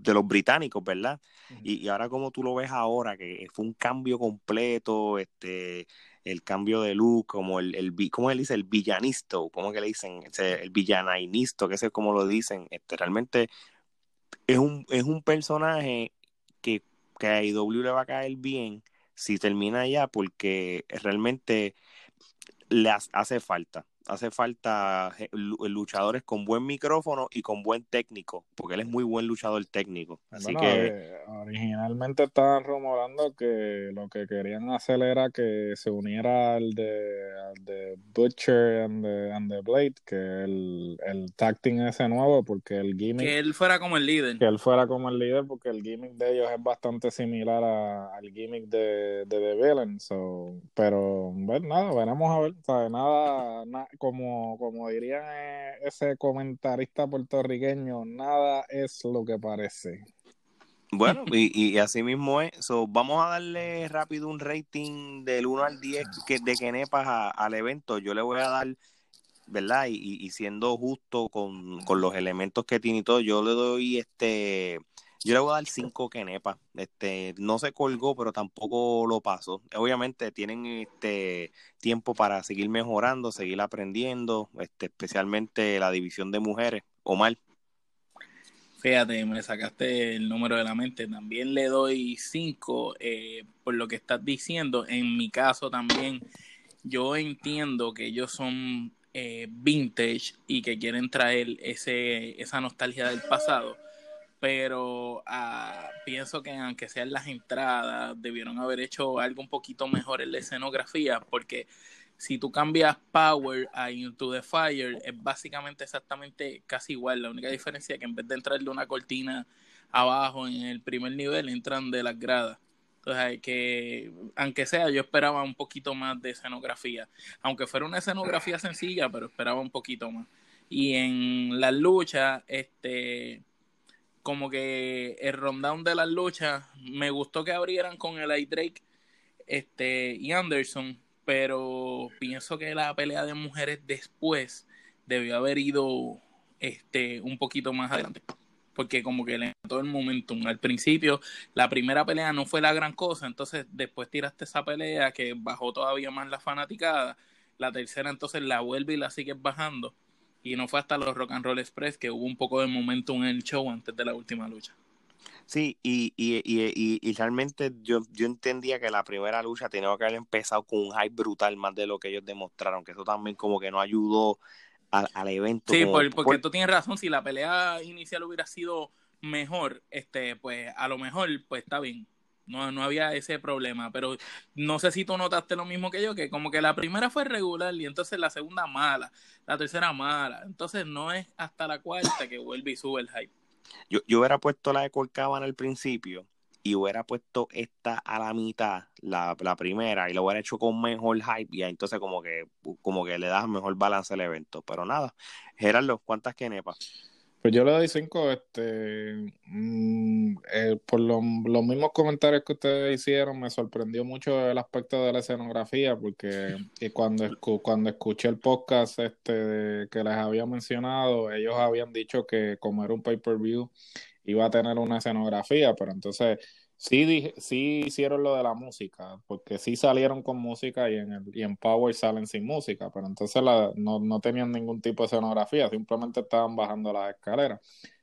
de los británicos, ¿verdad? y, y, ahora como tú lo ves ahora, que fue un cambio completo, este el cambio de look, como el, el ¿cómo él dice? El villanisto, ¿cómo que le dicen? El villanainisto, que sé cómo lo dicen. Este, realmente es un, es un personaje que, que a IW le va a caer bien si termina ya, porque realmente le hace falta hace falta luchadores con buen micrófono y con buen técnico, porque él es muy buen luchador técnico. Así que eh, originalmente estaban rumorando que lo que querían hacer era que se uniera al de, al de Butcher and the, and the Blade, que el, el tag ese nuevo, porque el gimmick que él fuera como el líder. Que él fuera como el líder, porque el gimmick de ellos es bastante similar al gimmick de, de The Villain. So, pero bueno, nada, veremos a ver, Nada, nada como, como dirían eh, ese comentarista puertorriqueño, nada es lo que parece. Bueno, y, y así mismo es. vamos a darle rápido un rating del 1 al 10 que, de Kenepas al evento. Yo le voy a dar, ¿verdad? Y, y siendo justo con, con, los elementos que tiene y todo, yo le doy este yo le voy a dar cinco Kenepa. Este, no se colgó, pero tampoco lo pasó. Obviamente tienen este tiempo para seguir mejorando, seguir aprendiendo, este, especialmente la división de mujeres. Omar. Fíjate, me sacaste el número de la mente. También le doy cinco eh, por lo que estás diciendo. En mi caso también, yo entiendo que ellos son eh, vintage y que quieren traer ese, esa nostalgia del pasado pero ah, pienso que aunque sean las entradas, debieron haber hecho algo un poquito mejor en la escenografía, porque si tú cambias Power a Into the Fire, es básicamente exactamente casi igual. La única diferencia es que en vez de entrarle una cortina abajo en el primer nivel, entran de las gradas. Entonces, que, aunque sea, yo esperaba un poquito más de escenografía. Aunque fuera una escenografía sencilla, pero esperaba un poquito más. Y en la lucha, este como que el rundown de las luchas, me gustó que abrieran con el I este, y Anderson, pero pienso que la pelea de mujeres después debió haber ido este, un poquito más adelante. Porque como que le todo el momentum. Al principio, la primera pelea no fue la gran cosa, entonces después tiraste esa pelea que bajó todavía más la fanaticada. La tercera entonces la vuelve y la sigues bajando y no fue hasta los Rock and Roll Express que hubo un poco de momentum en el show antes de la última lucha. Sí, y, y, y, y, realmente yo, yo entendía que la primera lucha tenía que haber empezado con un hype brutal más de lo que ellos demostraron, que eso también como que no ayudó al, evento. Sí, porque tú tienes razón, si la pelea inicial hubiera sido mejor, este, pues a lo mejor pues está bien. No, no había ese problema, pero no sé si tú notaste lo mismo que yo, que como que la primera fue regular y entonces la segunda mala, la tercera mala, entonces no es hasta la cuarta que vuelve y sube el hype. Yo, yo hubiera puesto la de Colcaban al principio y hubiera puesto esta a la mitad, la, la primera, y lo hubiera hecho con mejor hype y entonces como que, como que le das mejor balance al evento, pero nada. Gerardo, ¿cuántas quenepas? Pues yo le doy cinco, este, mm, eh, por los mismos comentarios que ustedes hicieron, me sorprendió mucho el aspecto de la escenografía, porque cuando, cuando escuché el podcast este que les había mencionado, ellos habían dicho que como era un pay-per-view, iba a tener una escenografía, pero entonces Sí, sí hicieron lo de la música, porque sí salieron con música y en, el, y en Power salen sin música, pero entonces no, no tenían ningún tipo de escenografía, simplemente estaban bajando las escaleras.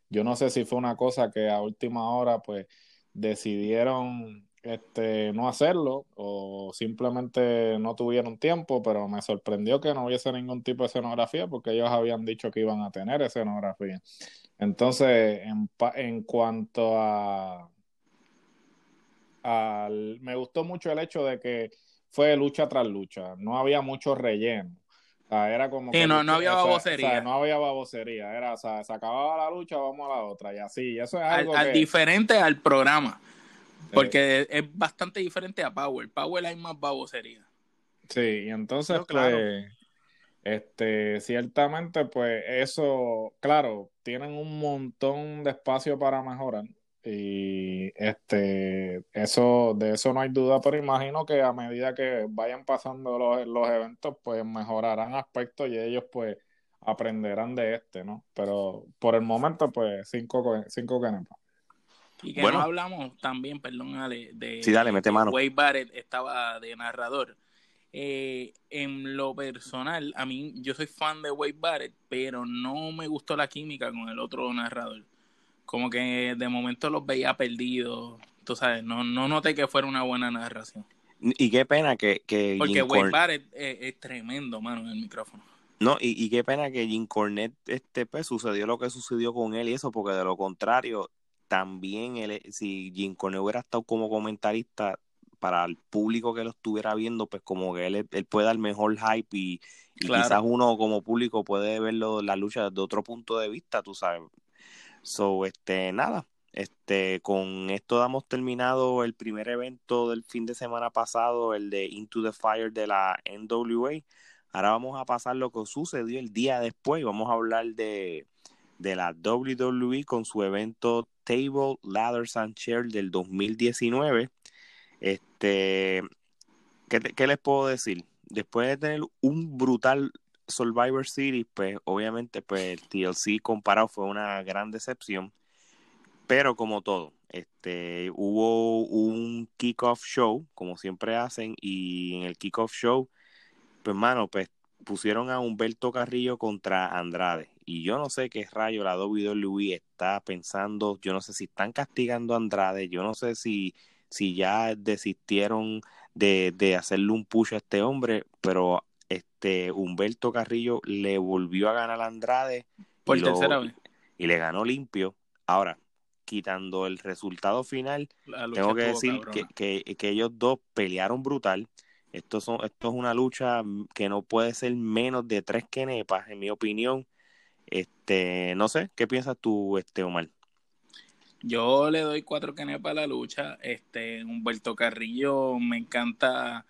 Yo no sé si fue una cosa que a última hora pues decidieron este, no hacerlo o simplemente no tuvieron tiempo, pero me sorprendió que no hubiese ningún tipo de escenografía porque ellos habían dicho que iban a tener escenografía. Entonces, en, en cuanto a me gustó mucho el hecho de que fue lucha tras lucha, no había mucho relleno. era como que, no, no había babosería. no había babosería. Era, o sea, se acababa la lucha, vamos a la otra. Y así, eso es algo al, diferente al programa. Porque es bastante diferente a Power. Power hay más babosería. Sí, y entonces, pues, este, ciertamente, pues, eso, claro, tienen un montón de espacio para mejorar. Y este, eso, de eso no hay duda, pero imagino que a medida que vayan pasando los, los eventos, pues mejorarán aspectos y ellos pues aprenderán de este, ¿no? Pero por el momento, pues cinco, cinco canepas. Y que bueno. no hablamos también, perdón, Ale, de, sí, dale, mete mano. Wade Barrett estaba de narrador. Eh, en lo personal, a mí, yo soy fan de Wade Barrett, pero no me gustó la química con el otro narrador como que de momento los veía perdidos. Tú sabes, no, no noté que fuera una buena narración. Y qué pena que. que Porque Wade Barrett es, tremendo, mano, en el micrófono. No, y, y, qué pena que Jim Cornette, este, pues, sucedió lo que sucedió con él y eso, porque de lo contrario, también él, si Jim Cornette hubiera estado como comentarista para el público que lo estuviera viendo, pues como que él, él puede dar mejor hype y, quizás uno como público puede verlo la lucha desde otro punto de vista, tú sabes, So, este, nada, este, con esto damos terminado el primer evento del fin de semana pasado, el de Into the Fire de la NWA. Ahora vamos a pasar lo que sucedió el día después. Vamos a hablar de, de la WWE con su evento Table, Ladders and Chairs del 2019. Este, ¿qué, ¿qué, les puedo decir? Después de tener un brutal Survivor Series, pues obviamente pues el TLC comparado fue una gran decepción. Pero como todo, este hubo un kickoff show, como siempre hacen, y en el kickoff show, pues mano, pues pusieron a Humberto Carrillo contra Andrade. Y yo no sé qué rayo la WWE está pensando, yo no sé si están castigando a Andrade, yo no sé si, si ya desistieron de, de hacerle un push a este hombre, pero este Humberto Carrillo le volvió a ganar a Andrade por y tercera vez y le ganó limpio. Ahora, quitando el resultado final, tengo que decir que, que, ellos dos pelearon brutal. Esto, son, esto es una lucha que no puede ser menos de tres quenepas, en mi opinión. Este, no sé, ¿qué piensas tú, este Omar? Yo le doy cuatro quenepas a la lucha. Este, Humberto Carrillo me encanta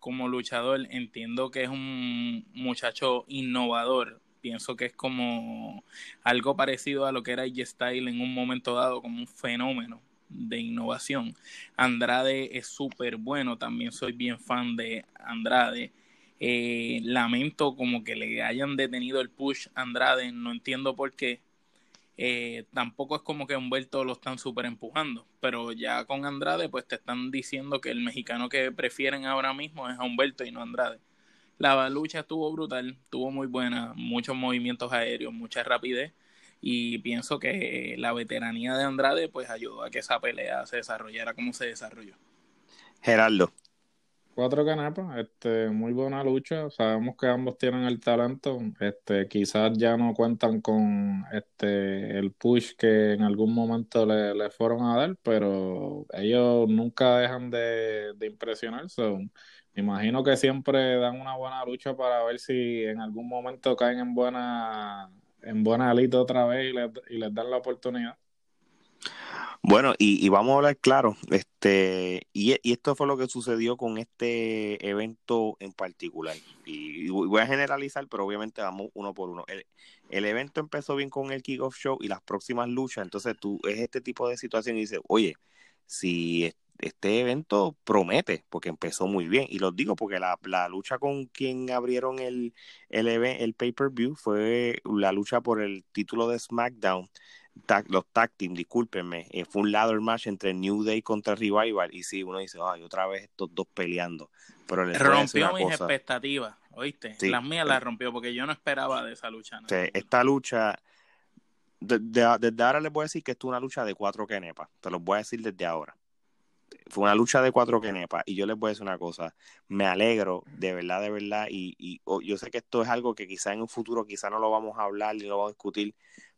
como luchador entiendo que es un muchacho innovador. Pienso que es como algo parecido a lo que era G-Style en un momento dado, como un fenómeno de innovación. Andrade es súper bueno, también soy bien fan de Andrade. Eh, lamento como que le hayan detenido el push Andrade, no entiendo por qué. Eh, tampoco es como que Humberto lo están súper empujando, pero ya con Andrade pues te están diciendo que el mexicano que prefieren ahora mismo es a Humberto y no Andrade. La lucha estuvo brutal, estuvo muy buena, muchos movimientos aéreos, mucha rapidez y pienso que la veteranía de Andrade pues ayudó a que esa pelea se desarrollara como se desarrolló. Gerardo. Cuatro canepas, este, muy buena lucha. Sabemos que ambos tienen el talento. Este, quizás ya no cuentan con este el push que en algún momento le, fueron a dar, pero ellos nunca dejan de, de impresionar. me imagino que siempre dan una buena lucha para ver si en algún momento caen en buena, en buena alita otra vez y les, y les dan la oportunidad. Bueno, y, vamos a hablar claro, este, y, esto fue lo que sucedió con este evento en particular. Y, voy a generalizar, pero obviamente vamos uno por uno. El, evento empezó bien con el kickoff show y las próximas luchas, entonces tú es este tipo de situación y dices, oye, si este evento promete, porque empezó muy bien, y lo digo porque la, lucha con quien abrieron el, el, el pay-per-view fue la lucha por el título de SmackDown los tag team, discúlpenme, eh, fue un ladder match entre New Day contra Revival y sí, uno dice, ay, otra vez estos dos peleando. Pero rompió mis expectativas, ¿oíste? las mías las rompió porque yo no esperaba de esa lucha. esta lucha, desde ahora les voy a decir que esto es una lucha de cuatro kenepas, te lo voy a decir desde ahora. Fue una lucha de cuatro kenepas y yo les voy a decir una cosa, me alegro de verdad, de verdad, y, y yo sé que esto es algo que quizá en un futuro quizá no lo vamos a hablar ni lo vamos a discutir,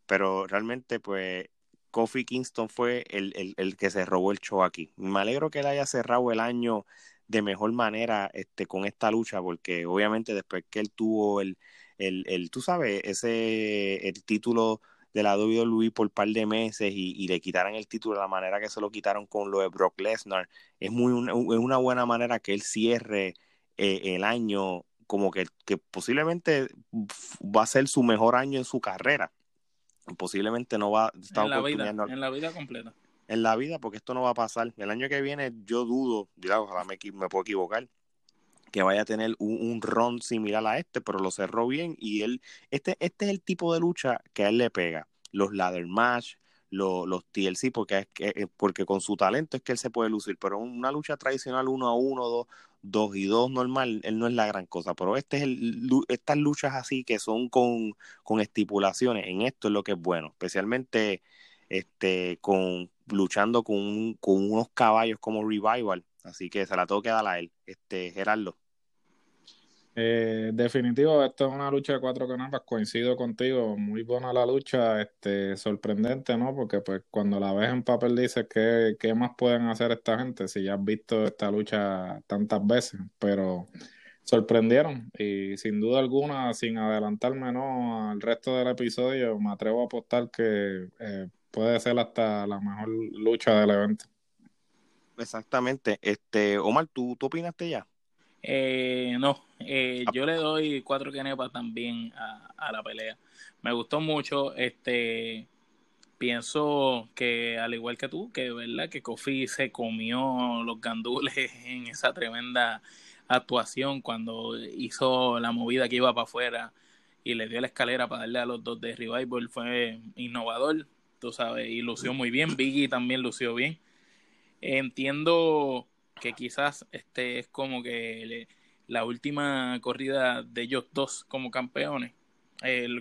pero realmente pues Kofi Kingston fue el, el, que se robó el show aquí. Me alegro que él haya cerrado el año de mejor manera este, con esta lucha, porque obviamente después que él tuvo el, el, el tú sabes, ese el título de la WWE por un par de meses y, le quitaran el título de la manera que se lo quitaron con lo de Brock Lesnar, es muy es una buena manera que él cierre eh, el año como que, que posiblemente va a ser su mejor año en su carrera posiblemente no va a estar en la vida, en la vida completa. En la vida, porque esto no va a pasar. El año que viene yo dudo, ojalá me, me puedo equivocar, que vaya a tener un, un ron similar a este, pero lo cerró bien y él, este, este es el tipo de lucha que a él le pega. Los ladder match, los, TLC, porque, es que, eh, porque con su talento es que él se puede lucir, pero una lucha tradicional uno a uno, dos, dos y dos normal, él no es la gran cosa, pero este es el, estas luchas así que son con, con estipulaciones, en esto es lo que es bueno, especialmente este con luchando con, con unos caballos como Revival, así que se la tengo que dar a él, este Gerardo. Eh, definitivo, esto es una lucha de cuatro canapas, coincido contigo, muy buena la lucha, este, sorprendente, ¿no? Porque pues cuando la ves en papel dices que qué más pueden hacer esta gente si ya has visto esta lucha tantas veces, pero sorprendieron y sin duda alguna, sin adelantarme, ¿no? Al resto del episodio, me atrevo a apostar que eh, puede ser hasta la mejor lucha del evento. Exactamente, este, Omar, ¿tú, tú opinaste ya? Eh, no, eh, yo le doy cuatro canepas también a, la pelea. Me gustó mucho. Este, pienso que al igual que tú, que verdad que Kofi se comió los gandules en esa tremenda actuación cuando hizo la movida que iba para afuera y le dio la escalera para darle a los dos de Revival fue innovador, tú sabes, y lució muy bien. Biggie también lució bien. Entiendo que quizás este es como que la última corrida de ellos dos como campeones,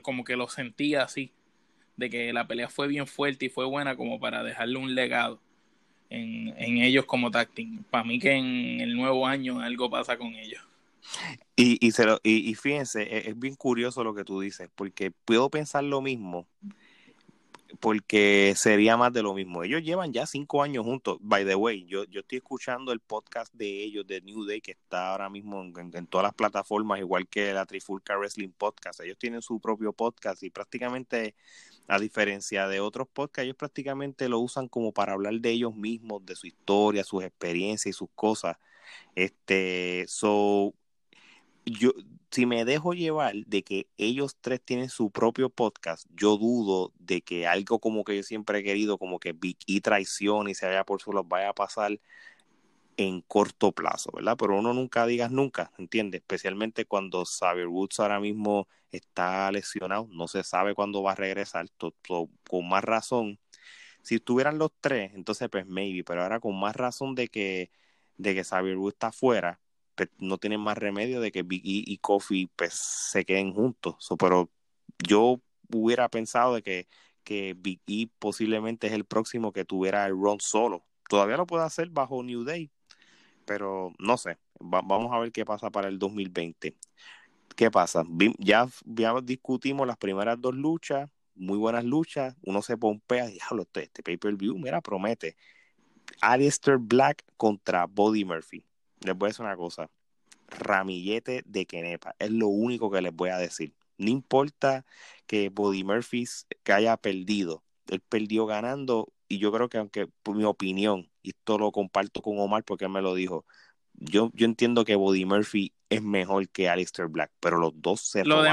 como que lo sentía así, de que la pelea fue bien fuerte y fue buena como para dejarle un legado en, ellos como tacting. Para mí que en el nuevo año algo pasa con ellos. Y, y, se lo, y, y fíjense, es, es, bien curioso lo que tú dices, porque puedo pensar lo mismo porque sería más de lo mismo. Ellos llevan ya cinco años juntos. By the way, yo, yo estoy escuchando el podcast de ellos, de New Day, que está ahora mismo en, todas las plataformas, igual que la Trifulca Wrestling Podcast. Ellos tienen su propio podcast y prácticamente, a diferencia de otros podcasts, ellos prácticamente lo usan como para hablar de ellos mismos, de su historia, sus experiencias y sus cosas. Este, so, yo, si me dejo llevar de que ellos tres tienen su propio podcast, yo dudo de que algo como que yo siempre he querido, como que E traición y se vaya por su los vaya a pasar en corto plazo, ¿verdad? Pero uno nunca digas nunca, ¿entiendes? Especialmente cuando Xavier Woods ahora mismo está lesionado, no se sabe cuándo va a regresar, con más razón. Si estuvieran los tres, entonces pues maybe, pero ahora con más razón de que, de que Xavier Woods está afuera, no tienen más remedio de que Big E y Kofi pues, se queden juntos. pero yo hubiera pensado de que, que Big E posiblemente es el próximo que tuviera el run solo. Todavía lo puede hacer bajo New Day, pero no sé. vamos a ver qué pasa para el 2020. ¿Qué pasa? Ya, ya discutimos las primeras dos luchas, muy buenas luchas. Uno se pompea, diablo, este, este pay-per-view, mira, promete. Alistair Black contra Body Murphy les voy a decir una cosa. Ramillete de Kenepa. Es lo único que les voy a decir. No importa que Body Murphy que haya perdido. Él perdió ganando y yo creo que aunque por mi opinión, y esto lo comparto con Omar porque él me lo dijo, yo, yo entiendo que Body Murphy es mejor que Alistair Black, pero los dos se lo, lo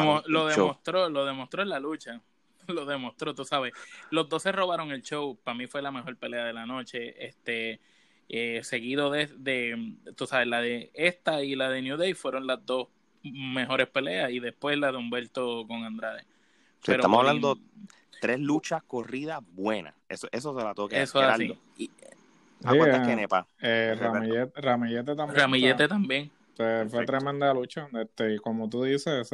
demostró, lo demostró en la lucha. Lo demostró, tú sabes. Los dos se robaron el show. Para mí fue la mejor pelea de la noche. Este, eh, seguido de, de, tú sabes, la de esta y la de New Day fueron las dos mejores peleas y después la de Humberto con Andrade. Pero estamos hablando tres luchas corridas buenas. Eso, eso se la toca. Eso es así. Y, eh, Ramillete, Ramillete, también. Ramillete también. fue tremenda lucha. Este, como tú dices,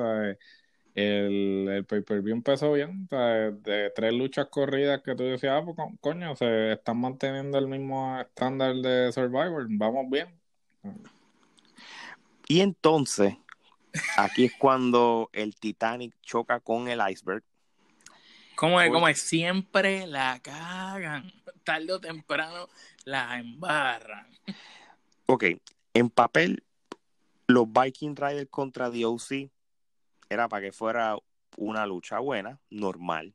el, el pay-per-view empezó bien. de tres luchas corridas que tú decías, ah, pues, coño, se están manteniendo el mismo estándar de Survivor. Vamos bien. Y entonces, aquí es cuando el Titanic choca con el iceberg. ¿Cómo es? ¿Cómo es? Siempre la cagan. Tarde o temprano la embarran. Ok, en papel, los Viking Riders contra DOC era para que fuera una lucha buena, normal.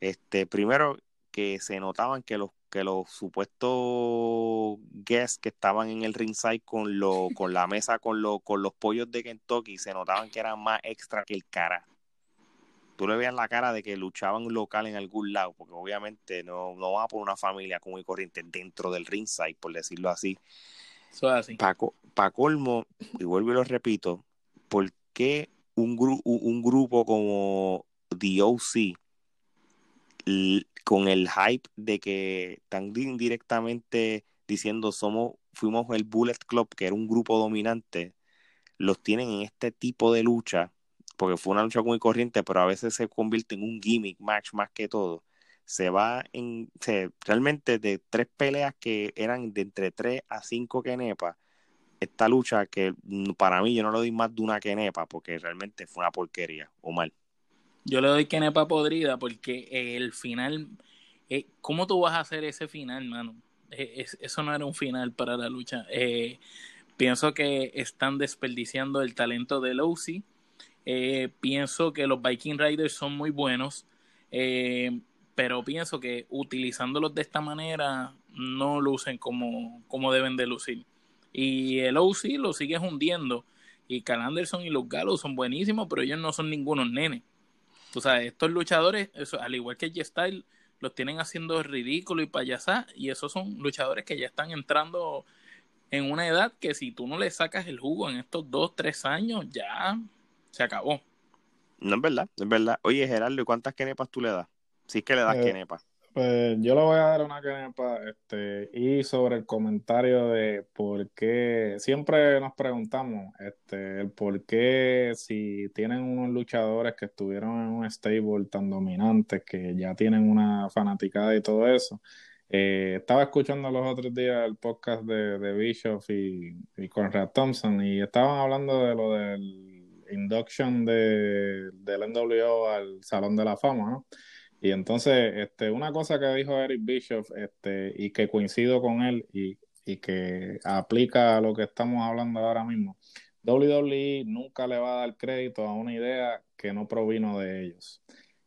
Este, primero que se notaban que los que los supuestos guests que estaban en el ringside con lo, con la mesa con, lo, con los pollos de Kentucky se notaban que eran más extra que el cara tú le veías la cara de que luchaban local en algún lado, porque obviamente no, no va por una familia común y corriente dentro del ringside, por decirlo así. Eso así. Para colmo, y vuelvo y lo repito, ¿por qué un, un grupo como DOC, con el hype de que están indirectamente diciendo somos, fuimos el Bullet Club, que era un grupo dominante, los tienen en este tipo de lucha porque fue una lucha muy corriente, pero a veces se convierte en un gimmick match más que todo. Se va en, realmente de tres peleas que eran de entre tres a cinco kenepa, esta lucha que para mí yo no le doy más de una kenepa, porque realmente fue una porquería, o mal. Yo le doy kenepa podrida porque el final, eh, ¿cómo tú vas a hacer ese final, mano? Eh, eso no era un final para la lucha. Eh, pienso que están desperdiciando el talento de Lucy eh, pienso que los Viking Riders son muy buenos, pero pienso que utilizándolos de esta manera no lucen como, como deben de lucir. Y el OC lo sigue hundiendo. Y Cal Anderson y los Galos son buenísimos, pero ellos no son ningunos nenes. O sea, estos luchadores, al igual que G-Style, los tienen haciendo ridículo y payasá. Y esos son luchadores que ya están entrando en una edad que si tú no le sacas el jugo en estos dos, tres años, ya se acabó. No es verdad, es verdad. Oye, Gerardo, ¿cuántas kenepas tú le das? Si es que le das eh, Pues yo le voy a dar una kenepa este, y sobre el comentario de por qué, siempre nos preguntamos este, el por qué si tienen unos luchadores que estuvieron en un stable tan dominante, que ya tienen una fanaticada y todo eso. Eh, estaba escuchando los otros días el podcast de, de Bischoff y, y Conrad Thompson y estaban hablando de lo del induction de, del NWO al Salón de la Fama, ¿no? Y entonces, este, una cosa que dijo Eric Bischoff, este, y que coincido con él y, y que aplica a lo que estamos hablando ahora mismo, WWE nunca le va a dar crédito a una idea que no provino de ellos.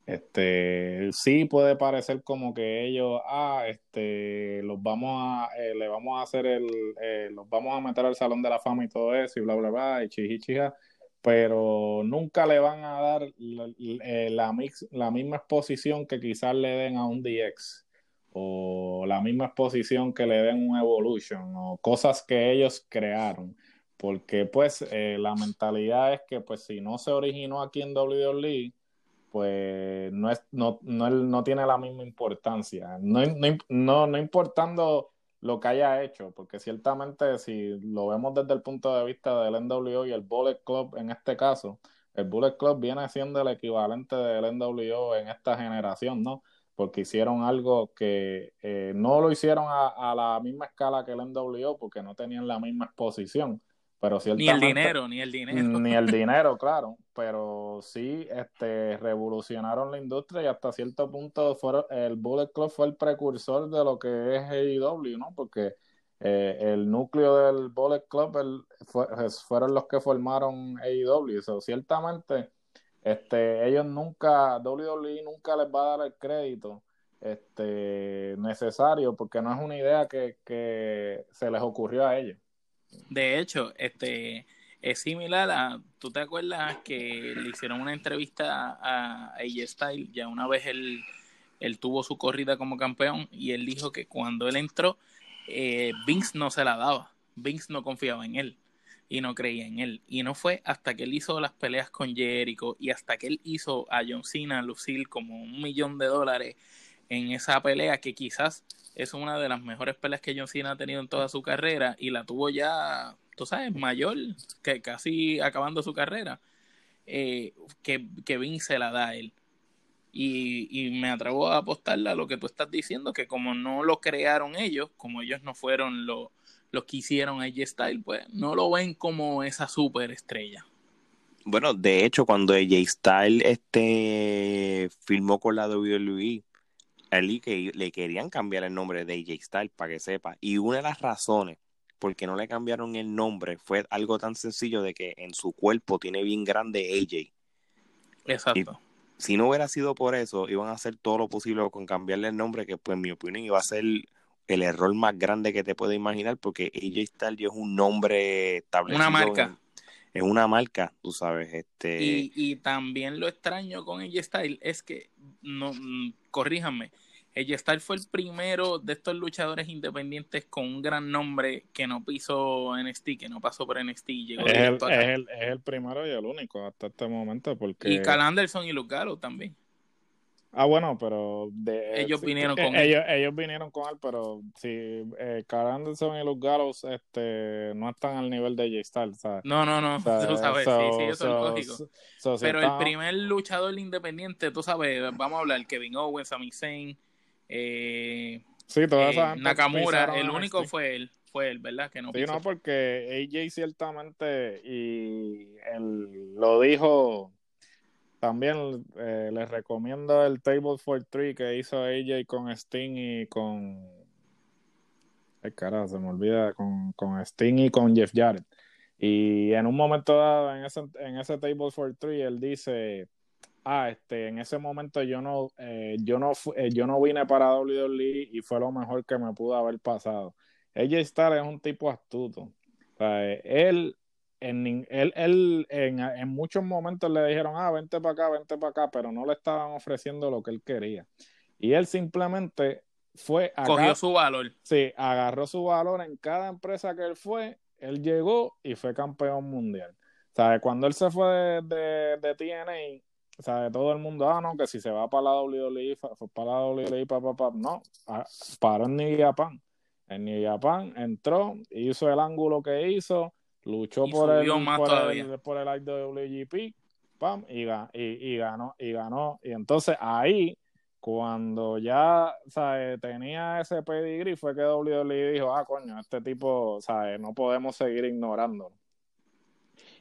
Este, sí puede parecer como que ellos, ah, este, los vamos a, eh, le vamos a hacer el, eh, los vamos a meter al Salón de la Fama y todo eso y bla, bla, bla, y chichichija, pero nunca le van a dar la, eh, la, la, misma exposición que quizás le den a un DX o la misma exposición que le den un Evolution o cosas que ellos crearon. Porque pues eh, la mentalidad es que pues si no se originó aquí en WWE, pues no, es, no, no, no tiene la misma importancia. No, no, no, no importando lo que haya hecho, porque ciertamente si lo vemos desde el punto de vista del NWO y el Bullet Club en este caso, el Bullet Club viene siendo el equivalente del NWO en esta generación, ¿no? Porque hicieron algo que eh, no lo hicieron a, a, la misma escala que el NWO porque no tenían la misma exposición, pero ni el dinero, ni el dinero. Ni el dinero, claro. Pero sí este, revolucionaron la industria y hasta cierto punto fueron, el Bullet Club fue el precursor de lo que es AEW, ¿no? Porque eh, el núcleo del Bullet Club fueron los que formaron AEW. So, ciertamente, este, ellos nunca, WWE nunca les va a dar el crédito este, necesario porque no es una idea que, que se les ocurrió a ellos. De hecho, este es similar a, ¿tú te acuerdas que le hicieron una entrevista a AJ Style? Ya una vez él, él tuvo su corrida como campeón y él dijo que cuando él entró, eh, Vince no se la daba. Vince no confiaba en él y no creía en él. Y no fue hasta que él hizo las peleas con Jericho y hasta que él hizo a John Cena lucir como un millón de dólares en esa pelea que quizás es una de las mejores peleas que John Cena ha tenido en toda su carrera y la tuvo ya, tú sabes, mayor, que casi acabando su carrera, eh, que, que Vince la da a él. Y, y, me atrevo a apostarle a lo que tú estás diciendo, que como no lo crearon ellos, como ellos no fueron los, que hicieron AJ Style, pues no lo ven como esa superestrella. Bueno, de hecho, cuando AJ Style este, filmó con la WWE, él que le querían cambiar el nombre de AJ Styles para que sepa. Y una de las razones por qué no le cambiaron el nombre fue algo tan sencillo de que en su cuerpo tiene bien grande AJ. Exacto. si no hubiera sido por eso, iban a hacer todo lo posible con cambiarle el nombre, que pues en mi opinión iba a ser el error más grande que te puedes imaginar, porque AJ Styles es un nombre establecido. Una marca. Es una marca, tú sabes. Este... Y, y también lo extraño con AJ Styles es que, no, mm, corríjanme, AJ Styles fue el primero de estos luchadores independientes con un gran nombre que no pisó NXT, que no pasó por NXT y llegó es el, es, el, es el, primero y el único hasta este momento. porque Y Cal Anderson y Luke Gallows también. Ah, bueno, pero de, ellos vinieron con ellos, él. Ellos vinieron con él, pero si eh, Carl Anderson y Luke Gallows este, no están al nivel de Jay Styles, ¿sabes? No, no, no, o sea, tú sabes, so, sí, sí, eso so, es lógico. So, pero el primer luchador independiente, tú sabes, vamos a hablar, Kevin Owens, Sami Zayn, eh, sí, toda esa eh, Nakamura, el único fue él, fue él, ¿verdad? Que no sí, no, porque AJ ciertamente, y él lo dijo también eh, les recomiendo el Table for Three que hizo AJ con Sting y con. Ay, carajo, se me olvida. Con, con Sting y con Jeff Jarrett. Y en un momento dado, en ese, en ese Table for Three, él dice: Ah, este, en ese momento yo no, eh, yo no, eh, yo no vine para WWE y fue lo mejor que me pudo haber pasado. AJ Styles es un tipo astuto. O sea, él en, él, él en, en, muchos momentos le dijeron, ah, vente para acá, vente para acá, pero no le estaban ofreciendo lo que él quería. Y él simplemente fue... Cogió su valor. Sí, agarró su valor en cada empresa que él fue, él llegó y fue campeón mundial. ¿Sabes? Cuando él se fue de, de, de TNA, ¿sabes? Todo el mundo, ah, no, que si se va para la WWE, para la WWE, pa, pa, pa. no, paró en New Japan. En New Japan entró, hizo el ángulo que hizo, luchó por el, por el, por el IWGP pam, y, y, y, ganó y ganó y entonces ahí cuando ya ¿sabe? tenía ese pedigrí fue que WWE dijo ah coño este tipo ¿sabe? no podemos seguir ignorándolo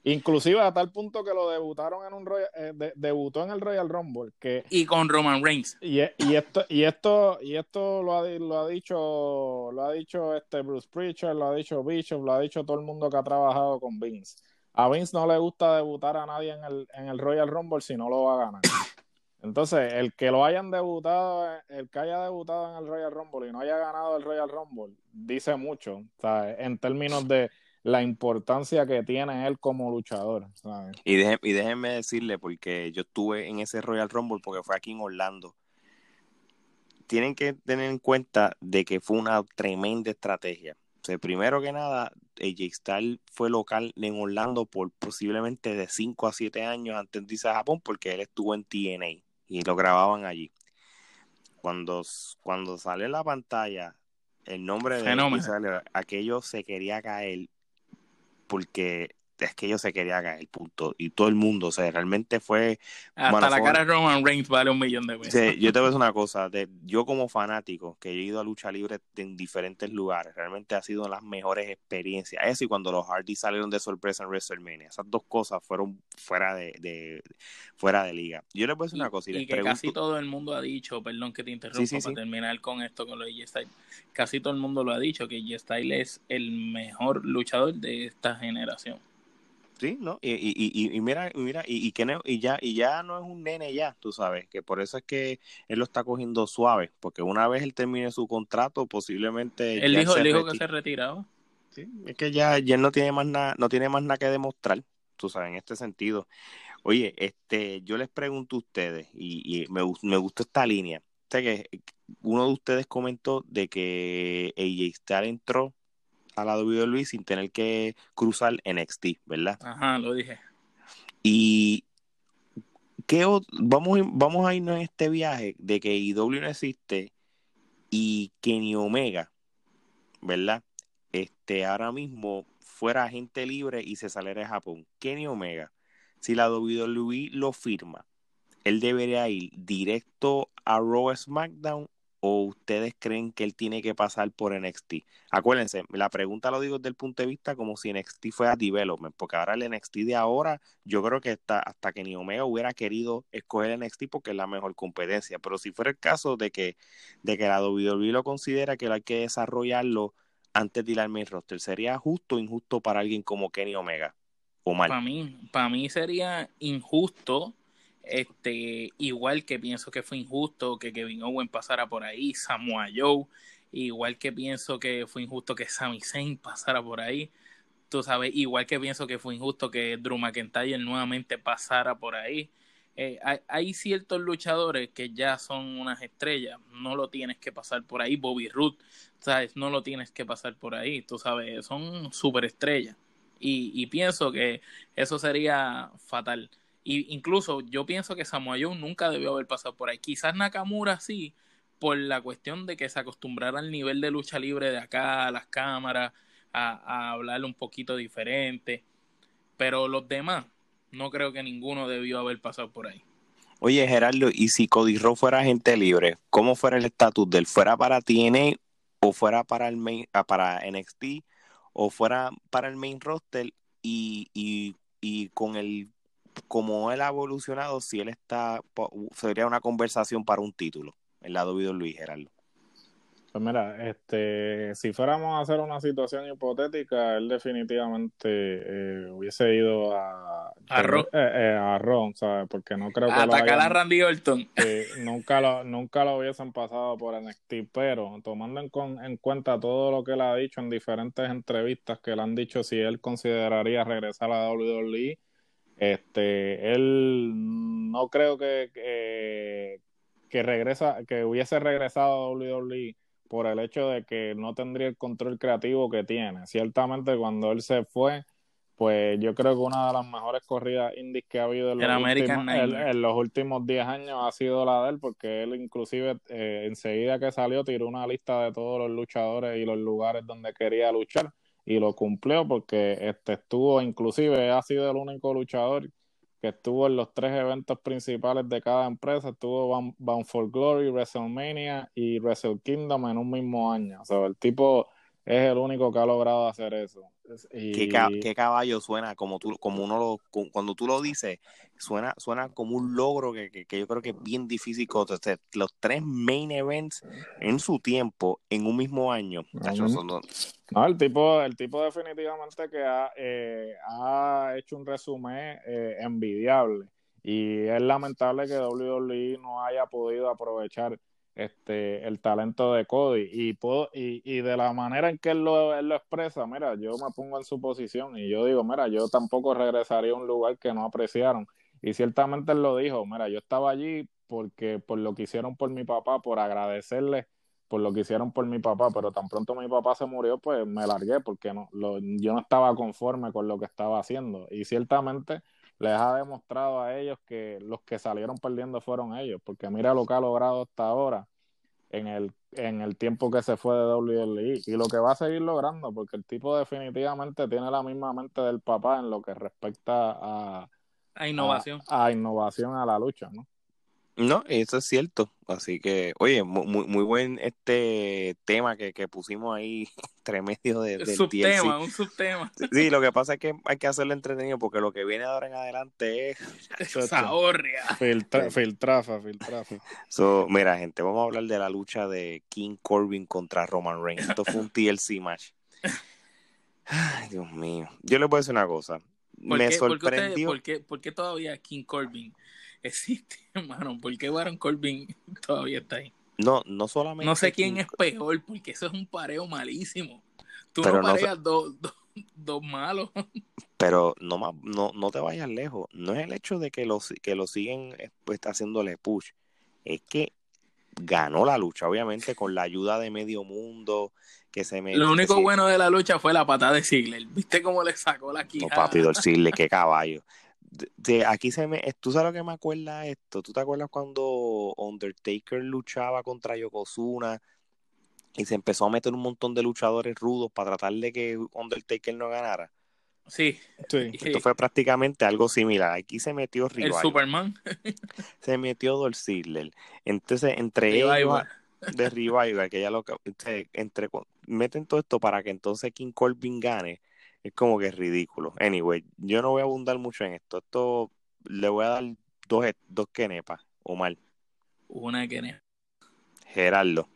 Inclusive a tal punto que lo debutaron en un Royal, eh, de, debutó en el Royal Rumble que y con Roman Reigns. y, y esto y esto y esto lo ha, lo ha dicho lo ha dicho este Bruce Prichard lo ha dicho Bishop lo ha dicho todo el mundo que ha trabajado con Vince. A Vince no le gusta debutar a nadie en el, en el Royal Rumble si no lo va a ganar. Entonces el que lo hayan debutado el que haya debutado en el Royal Rumble y no haya ganado el Royal Rumble dice mucho ¿sabes? en términos de la importancia que tiene él como luchador. ¿sabes? Y, deje, y déjenme decirle, porque yo estuve en ese Royal Rumble porque fue aquí en Orlando. Tienen que tener en cuenta de que fue una tremenda estrategia. O sea, primero que nada, AJ Styles fue local en Orlando por posiblemente de 5 a 7 años antes de irse a Japón, porque él estuvo en TNA y lo grababan allí. Cuando, cuando sale en la pantalla el nombre de él, aquello se quería caer porque es que yo se quería caer, punto. Y todo el mundo, o sea, realmente fue... Hasta bueno, la fue... cara de Roman Reigns vale un millón de. Sí, yo te voy a decir una cosa, de, yo como fanático, que he ido a lucha libre en diferentes lugares, realmente ha sido las mejores experiencias. Eso y cuando los Hardy salieron de sorpresa en WrestleMania, esas dos cosas fueron fuera de, de fuera de liga. Yo les voy a decir y, una cosa. Y, y les que pregunto... casi todo el mundo ha dicho, perdón que te interrumpa, Sí, sí, para terminar con esto, con lo de G-Style, casi todo el mundo lo ha dicho, que G-Style es el mejor luchador de esta generación. Sí, ¿no? Y, y, y, mira, mira, y, que y ya, y ya no es un nene ya, tú sabes, que por eso es que él lo está cogiendo suave, porque una vez él termine su contrato, posiblemente. Él dijo, él dijo que se retiraba. Sí, es que ya, ya él no tiene más nada, no tiene más nada que demostrar, tú sabes, en este sentido. Oye, este, yo les pregunto a ustedes, y, me, me gustó esta línea. Sé que uno de ustedes comentó de que AJ Styles entró a la WWE sin tener que cruzar NXT, ¿verdad? Ajá, lo dije. Y ¿qué vamos, vamos a irnos en este viaje de que IW no existe y Kenny Omega, ¿verdad? Este, ahora mismo fuera agente libre y se saliera de Japón. Kenny Omega, si la WWE lo firma, él debería ir directo a Raw SmackDown o ustedes creen que él tiene que pasar por NXT? Acuérdense, la pregunta lo digo desde el punto de vista como si NXT fuera development, porque ahora el NXT de ahora, yo creo que está, hasta que ni Omega hubiera querido escoger NXT porque es la mejor competencia, pero si fuera el caso de que, de que la WWE lo considera que hay que desarrollarlo antes de ir al main roster, ¿sería justo o injusto para alguien como Kenny Omega? ¿O mal? Para mí, para mí sería injusto este, igual que pienso que fue injusto que Kevin Owen pasara por ahí, Samoa Joe, igual que pienso que fue injusto que Sami Zayn pasara por ahí, tú sabes, igual que pienso que fue injusto que Drew McIntyre nuevamente pasara por ahí. Eh, hay, ciertos luchadores que ya son unas estrellas, no lo tienes que pasar por ahí. Bobby Roode, ¿sabes? No lo tienes que pasar por ahí, tú sabes, son superestrellas. Y, y pienso que eso sería fatal. Y incluso yo pienso que Samoa Joe nunca debió haber pasado por ahí. Quizás Nakamura sí, por la cuestión de que se acostumbrara al nivel de lucha libre de acá, a las cámaras, a, hablar un poquito diferente. Pero los demás, no creo que ninguno debió haber pasado por ahí. Oye, Gerardo, ¿y si Cody Rhodes fuera agente libre, cómo fuera el estatus de él? ¿Fuera para TNA o fuera para, el main, ah, para NXT o fuera para el main roster y, y, y con el como él ha evolucionado, si él está, sería una conversación para un título el lado de Luis Gerardo. Pues mira, este, si fuéramos a hacer una situación hipotética, él definitivamente eh, hubiese ido a a Ron, eh, eh, a Ron ¿sabes? Porque no creo que atacar a Randy Orton. nunca lo, nunca lo hubiesen pasado por NXT, pero tomando en, en cuenta todo lo que él ha dicho en diferentes entrevistas que le han dicho si él consideraría regresar a WWE este, él no creo que, que, regresa, que hubiese regresado a WWE por el hecho de que no tendría el control creativo que tiene. Ciertamente cuando él se fue, pues yo creo que una de las mejores corridas indies que ha habido en los, últimos, en, los últimos 10 años ha sido la de él, porque él inclusive eh, enseguida que salió tiró una lista de todos los luchadores y los lugares donde quería luchar y lo cumplió porque este estuvo, inclusive ha sido el único luchador que estuvo en los tres eventos principales de cada empresa, estuvo Bound for Glory, WrestleMania y Wrestle Kingdom en un mismo año. O sea, el tipo es el único que ha logrado hacer eso. ¿Qué, caballo suena, como tú, como uno lo, cuando tú lo dices, suena, suena como un logro que, yo creo que es bien difícil. Los tres main events en su tiempo, en un mismo año. no, el tipo, el tipo definitivamente que ha, eh, ha hecho un resumen eh, envidiable. Y es lamentable que WWE no haya podido aprovechar este, el talento de Cody y, puedo, y, y, de la manera en que él lo, él lo expresa, mira, yo me pongo en su posición y yo digo, mira, yo tampoco regresaría a un lugar que no apreciaron. Y ciertamente él lo dijo, mira, yo estaba allí porque por lo que hicieron por mi papá, por agradecerle por lo que hicieron por mi papá, pero tan pronto mi papá se murió, pues me largué porque no, lo, yo no estaba conforme con lo que estaba haciendo. Y ciertamente les ha demostrado a ellos que los que salieron perdiendo fueron ellos, porque mira lo que ha logrado hasta ahora en el, en el tiempo que se fue de WWE y lo que va a seguir logrando, porque el tipo definitivamente tiene la misma mente del papá en lo que respecta a, a innovación. a innovación a la lucha, ¿no? No, eso es cierto. Así que, oye, muy, muy buen este tema que, pusimos ahí entre medio de, del subtema, un subtema. Sí, lo que pasa es que hay que hacerlo entretenido porque lo que viene ahora en adelante es... Zahorria. Filtra, filtrafa, filtrafa. So, mira, gente, vamos a hablar de la lucha de King Corbin contra Roman Reigns. Esto fue un TLC match. Ay, Dios mío. Yo les voy a decir una cosa me sorprendió. ¿por, qué, ¿por, qué, todavía King Corbin existe, hermano? ¿Por qué Baron Corbin todavía está ahí? No, no solamente. No sé quién es peor, porque eso es un pareo malísimo. Tú no pareas dos, dos, malos. Pero no, no, no te vayas lejos. No es el hecho de que lo, que lo siguen pues, haciéndole push. Es que ganó la lucha, obviamente, con la ayuda de medio mundo. Que se me, Lo único bueno de la lucha fue la patada de Ziggler. ¿Viste cómo le sacó la quijada? No, papi, el Ziggler, qué caballo. De, aquí se me. ¿Tú sabes lo que me acuerda esto? ¿Tú te acuerdas cuando Undertaker luchaba contra Yokozuna y se empezó a meter un montón de luchadores rudos para tratar de que Undertaker no ganara? Sí. Esto fue prácticamente algo similar. Aquí se metió Rival. El Superman. se metió Dolph Ziggler. Entonces, entre ellos de Revival, que ya lo entre meten todo esto para que entonces King Corbin gane, es como que es ridículo. Anyway, yo no voy a abundar mucho en esto. Esto le voy a dar dos, dos kenepas, o mal. Una kenepa. Gerardo.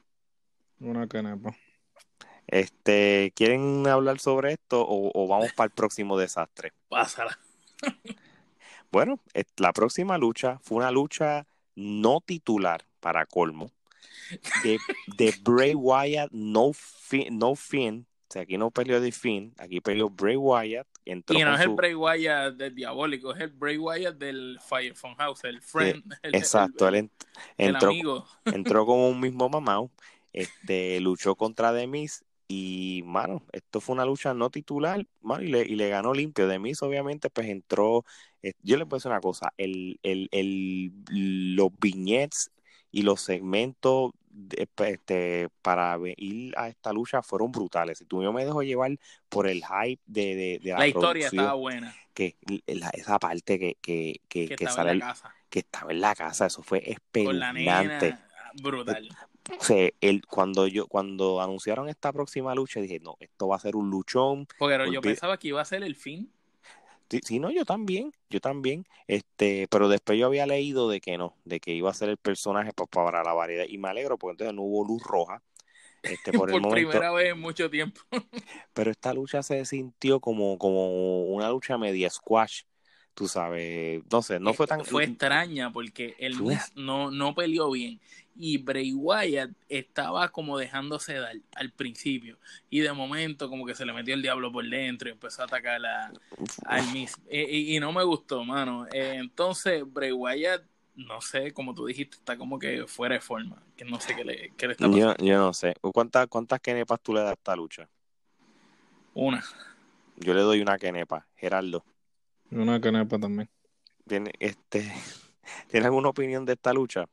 Una kenepa. Este, ¿quieren hablar sobre esto o, vamos para el próximo desastre? Pásala. bueno, la próxima lucha fue una lucha no titular para colmo de, de Bray Wyatt, no, no Finn. Sea, aquí no peleó de Finn, aquí peleó Bray Wyatt. y no es el Bray Wyatt del diabólico, es el Bray Wyatt del Fire House, el friend. exacto, él entró, entró con un mismo mamá, este, luchó contra Demis y, mano, esto fue una lucha no titular, mano, y le, y le ganó limpio. Demis, obviamente, pues entró. Eh, yo le puedo decir una cosa: el, el, el, los viñetes y los segmentos este, para ir a esta lucha fueron brutales. Y tú yo me dejo llevar por el hype de, de, la, historia estaba buena. Que esa parte que, que, que, que, estaba en la casa. que estaba en la casa, eso fue espeluznante. brutal. el, cuando yo cuando anunciaron esta próxima lucha dije no esto va a ser un luchón porque yo pensaba que iba a ser el fin Sí, no, yo también, yo también, este, pero después yo había leído de que no, de que iba a ser el personaje para, la variedad y me alegro porque entonces no hubo luz roja. Este, por, el primera vez en mucho tiempo. pero esta lucha se sintió como, como una lucha media squash, tú sabes, no sé, no fue tan... Fue extraña porque él no, no peleó bien y Bray Wyatt estaba como dejándose dar al principio y de momento como que se le metió el diablo por dentro y empezó a atacar a, al Miss y, no me gustó, mano. Eh, entonces Bray Wyatt, no sé, como tú dijiste, está como que fuera de forma, que no sé qué le, qué está pasando. Yo, no sé. ¿Cuántas, cuántas kenepas tú le das a esta lucha? Una. Yo le doy una kenepa, Gerardo. Una kenepa también. ¿Tiene, este, ¿Tienes alguna opinión de esta lucha?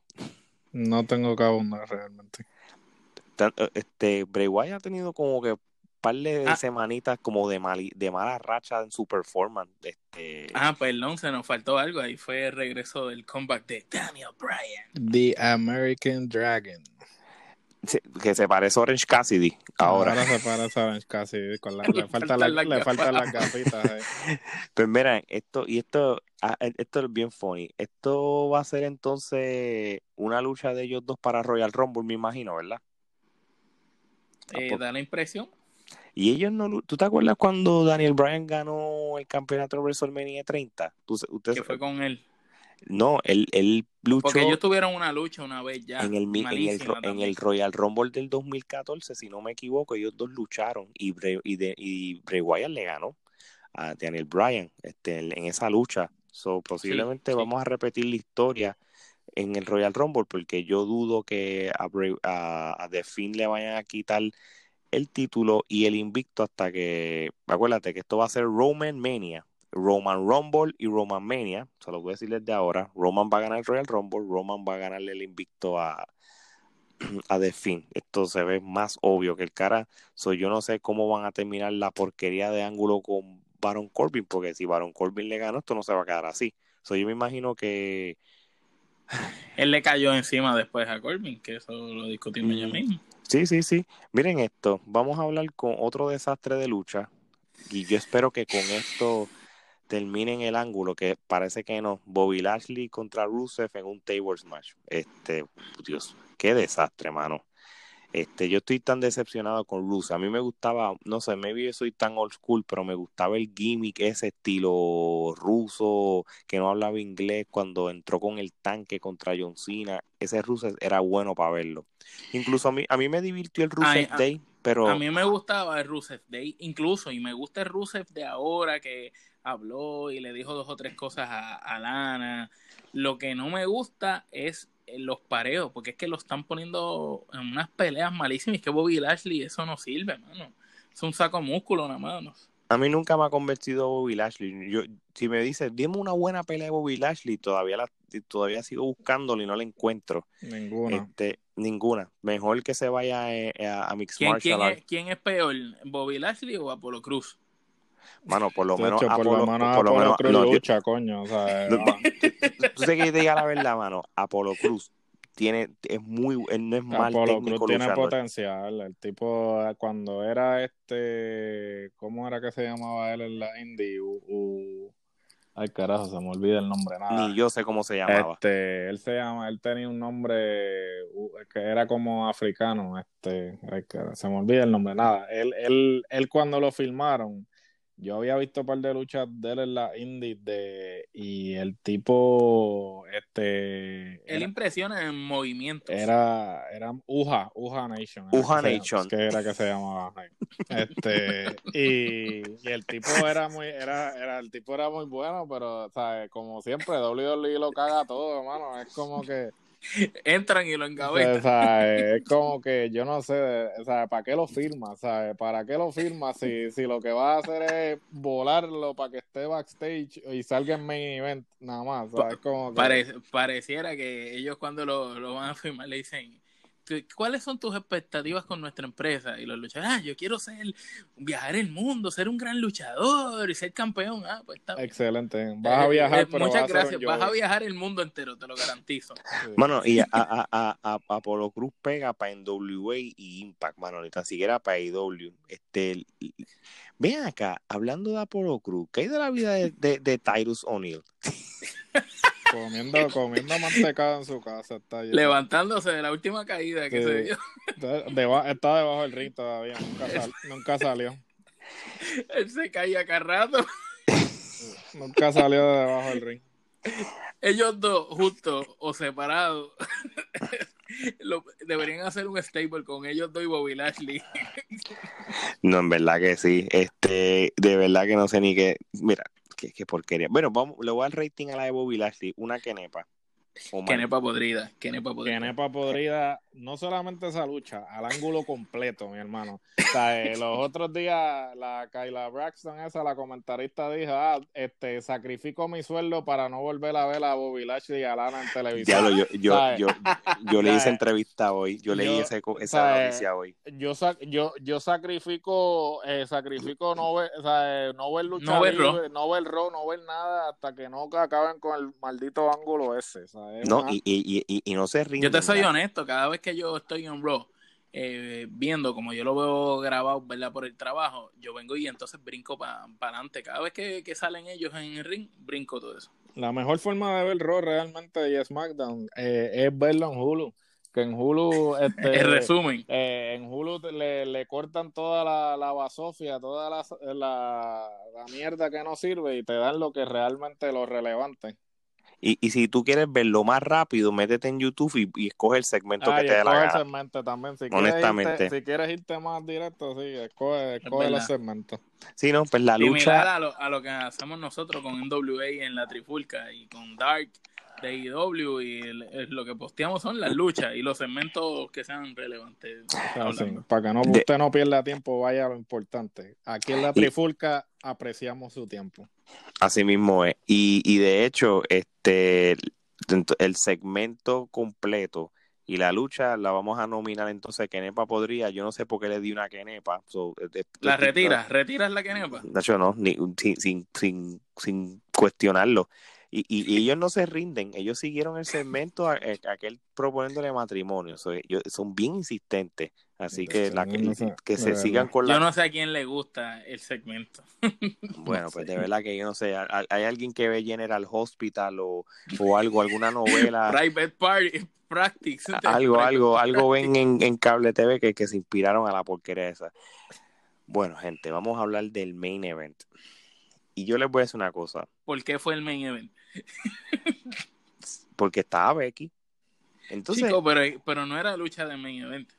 No tengo que abundar realmente. Eh, este, Bray Wyatt ha tenido como que un par de ah. semanitas como de, de mala racha en su performance. Este... Ah, perdón, se nos faltó algo. Ahí fue el regreso del comeback de Daniel Bryan. The American Dragon. Que se parece a Orange Cassidy ahora. Ahora se parece a Orange Cassidy. Con la, le, falta la, le faltan las gafitas. Eh. Pues mira, esto, y esto Ah, e, esto es bien funny. Esto va a ser entonces una lucha de ellos dos para Royal Rumble, me imagino, ¿verdad? Eh, da la impresión. Y ellos no. ¿Tú te acuerdas cuando Daniel Bryan ganó el campeonato de WrestleMania 30? usted, ¿Qué fue con él? No, él, él luchó. Porque ellos tuvieron una lucha una vez ya. En el, en el, Royal Rumble del 2014, si no me equivoco, ellos dos lucharon y Bray, y, de, y Bray Wyatt le ganó a Daniel Bryan este, en esa lucha So, posiblemente vamos a repetir la historia en el Royal Rumble porque yo dudo que a, a, The Finn le vayan a quitar el título y el invicto hasta que, acuérdate que esto va a ser Roman Mania, Roman Rumble y Roman Mania, se lo voy a decir desde ahora, Roman va a ganar el Royal Rumble, Roman va a ganarle el invicto a, a The Finn. Esto se ve más obvio que el cara, so, yo no sé cómo van a terminar la porquería de ángulo con Baron Corbin, porque si Baron Corbin le ganó, esto no se va a quedar así. So, yo me imagino que. Él le cayó encima después a Corbin, que eso lo discutimos mm. mismo. Sí, sí, sí. Miren esto, vamos a hablar con otro desastre de lucha. Y yo espero que con esto terminen el ángulo, que parece que no. Bobby Lashley contra Rusev en un table match. Este, Dios, qué desastre, mano. Este, yo estoy tan decepcionado con Rusev. A mí me gustaba, no sé, maybe yo soy tan old school, pero me gustaba el gimmick, ese estilo ruso, que no hablaba inglés cuando entró con el tanque contra John Cena. Ese Rusev era bueno para verlo. Incluso a mí, a mí me divirtió el Rusev Day, pero... A mí me gustaba el Rusev Day, incluso, y me gusta el Rusev de ahora que habló y le dijo dos o tres cosas a, a Lana. Lo que no me gusta es los pareos, porque es que lo están poniendo en unas peleas malísimas. que Bobby Lashley, eso no sirve, mano. Es un saco músculo nada más. A mí nunca me ha convencido Bobby Lashley. Yo, si me dices, dime una buena pelea de Bobby Lashley, todavía la, todavía sigo buscándolo y no la encuentro. Ninguna. Este, ninguna. Mejor que se vaya a, a Mixed ¿Quién, Martial ¿quién es, ¿Quién es peor, Bobby Lashley o Apolo Cruz? Mano, por lo menos por lo menos por lo menos lucha, coño. O sea, tú sé que te diga la verdad, mano. Apolo Cruz tiene, es muy, él no es mal Apolo técnico Cruz tiene potencial. El tipo, cuando era este, ¿cómo era que se llamaba él en la indie? Ay, carajo, se me olvida el nombre. Nada. Ni yo sé cómo se llamaba. Este, él se llama, él tenía un nombre que era como africano. Este, ay, carajo, se me olvida el nombre. Nada. Él, él, él cuando lo filmaron, yo había visto un par de luchas de él en la indie de, y el tipo, este... Él impresiona en movimientos. Era, era Uja, Uja Nation. Uja Nation. Que era que se llamaba. Este, y, y, el tipo era muy, era, era, el tipo era muy bueno, pero, ¿sabes? Como siempre, WWE lo caga todo, hermano. Es como que entran y lo engavetan. O sea, es como que yo no sé, o sea, ¿para qué lo firma? ¿Sabes? ¿Para qué lo firma si, si lo que va a hacer es volarlo para que esté backstage y salga en main event nada más? Como pareciera que ellos cuando lo, lo van a firmar le dicen ¿cuáles son tus expectativas con nuestra empresa? Y los luchadores, ah, yo quiero ser, viajar el mundo, ser un gran luchador y ser campeón. Ah, pues está Excelente. Vas a eh, viajar, eh, pero Muchas gracias. Vas a viajar el mundo entero, te lo garantizo. Bueno, y a, a, a, Apolo Cruz pega para NWA y Impact, mano, ni tan siquiera para AEW. Este, ven acá, hablando de Apolo Cruz, ¿qué hay de la vida de, de, de Tyrus O'Neill? Comiendo, comiendo mantecado en su casa. Está Levantándose de la última caída que se dio. está debajo del ring todavía. Nunca, salió. Él se caía cada rato. Nunca salió de debajo del ring. Ellos dos, juntos o separados, deberían hacer un stable con ellos dos y Bobby Lashley. No, en verdad que sí. Este, de verdad que no sé ni qué. Mira, qué, porquería. Bueno, vamos, le voy al rating a la de Bobby Lashley, una quenepa. Kenepa podrida, Kenepa podrida. Kenepa podrida, no solamente esa lucha, al ángulo completo, mi hermano. O sea, eh, los otros días, la Kyla Braxton, esa, la comentarista, dijo: Ah, este, sacrifico mi sueldo para no volver a ver a Bobby Lashley y a Lana en televisión. yo, yo, yo, yo, le hice entrevista hoy, yo leí ese, esa noticia hoy. Yo, yo, yo sacrifico, eh, sacrifico no ver, o sea, no ver lucha, no ver, no ver no ver nada hasta que no acaben con el maldito ángulo ese. No, y, y, y, y, no se ríen. Yo te soy honesto, cada vez que yo estoy en Raw, eh, viendo como yo lo veo grabado, ¿verdad? Por el trabajo, yo vengo y entonces brinco para adelante. Cada vez que, salen ellos en el ring, brinco todo eso. La mejor forma de ver Raw realmente y SmackDown eh, es verlo en Hulu. Que en Hulu, este, el resumen. Eh, en Hulu le, le, cortan toda la, la basofia, toda la, la, la mierda que no sirve y te dan lo que realmente lo relevante. Y, y si tú quieres verlo más rápido, métete en YouTube y, escoge el segmento que te dé la gana. el segmento también. Si Honestamente. Quieres irte, si quieres irte más directo, sí, escoge, escoge los segmentos. Sí, no, pues la lucha. a lo, a lo que hacemos nosotros con NWA en la Trifulca y con Dark de IW y lo que posteamos son las luchas y los segmentos que sean relevantes. para que no, usted no pierda tiempo, vaya a lo importante. Aquí en la Trifulca apreciamos su tiempo. Así mismo es. Y, y de hecho, este el segmento completo y la lucha la vamos a nominar entonces Kenepa podría, yo no sé por qué le di una Kenepa. ¿La retiras? ¿Retiras la Kenepa? De hecho, no, ni, sin, sin, sin, cuestionarlo. Y, y, ellos no se rinden, ellos siguieron el segmento a, aquel proponiéndole matrimonio, son bien insistentes, así que, la, que, se sigan con la... Yo no sé a quién le gusta el segmento. Bueno, pues de verdad que yo no sé, hay alguien que ve General Hospital o, o algo, alguna novela... Private Party, Practice. Algo, algo, algo ven en, en cable TV que, que se inspiraron a la porquería esa. Bueno, gente, vamos a hablar del main event. Y yo les voy a decir una cosa. ¿Por qué fue el main event? Porque estaba Becky. Entonces, Chico, pero, pero no era lucha de main event.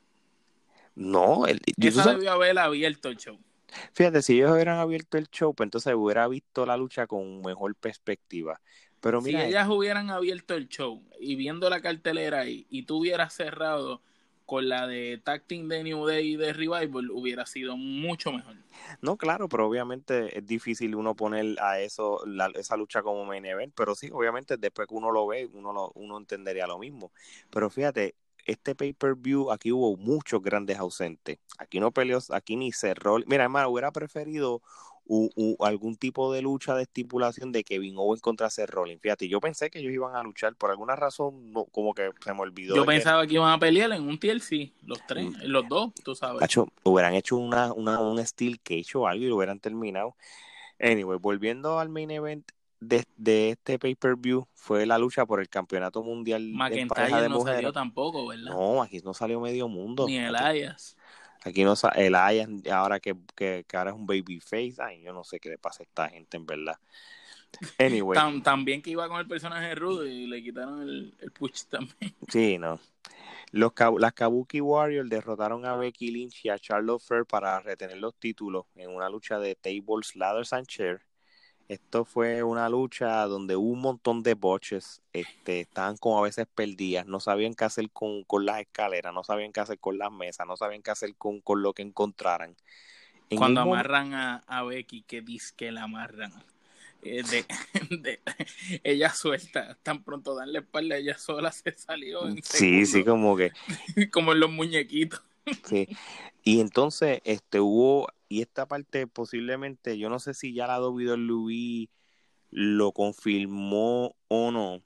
No, el, Esa debió haber abierto el show. Fíjate, si ellos hubieran abierto el show, pues entonces hubiera visto la lucha con mejor perspectiva. Pero mira, si ellas hubieran abierto el show y viendo la cartelera ahí, y tú hubieras cerrado con la de Tacting de New Day y de Revival hubiera sido mucho mejor. No, claro, pero obviamente es difícil uno poner a eso, esa lucha como main event, pero sí, obviamente después que uno lo ve, uno, lo, uno entendería lo mismo. Pero fíjate, este pay-per-view aquí hubo muchos grandes ausentes. Aquí no peleó, aquí ni cerró. Mira, hermano, hubiera preferido algún tipo de lucha de estipulación de Kevin Owens contra Seth Rollins. Fíjate, yo pensé que ellos iban a luchar, por alguna razón, no, como que se me olvidó. Yo pensaba que... iban a pelear en un TLC, los tres, mm. los dos, tú sabes. hubieran hecho una, una, un Steel Cage o algo y lo hubieran terminado. Anyway, volviendo al main event de, de este pay-per-view, fue la lucha por el campeonato mundial pareja de no salió tampoco, ¿verdad? No, aquí no salió medio mundo. Ni Elias. Aquí no el Aya, ahora que, que, ahora es un babyface, ay, yo no sé qué le pasa a esta gente en verdad. Anyway. también que iba con el personaje rudo y le quitaron el, el push también. Sí, no. Los, las Kabuki Warriors derrotaron a Becky Lynch y a Charlotte Flair para retener los títulos en una lucha de tables, ladders and chairs esto fue una lucha donde hubo un montón de boches, este, estaban como a veces perdidas, no sabían qué hacer con, las escaleras, no sabían qué hacer con las mesas, no sabían qué hacer con, lo que encontraran. Cuando amarran a, Becky, que dice que la amarran. Eh, de, ella suelta, tan pronto dan la espalda, ella sola se salió. En sí, sí, como que. como en los muñequitos. sí. Y entonces, este, hubo y esta parte posiblemente, yo no sé si ya la WWE lo confirmó o no,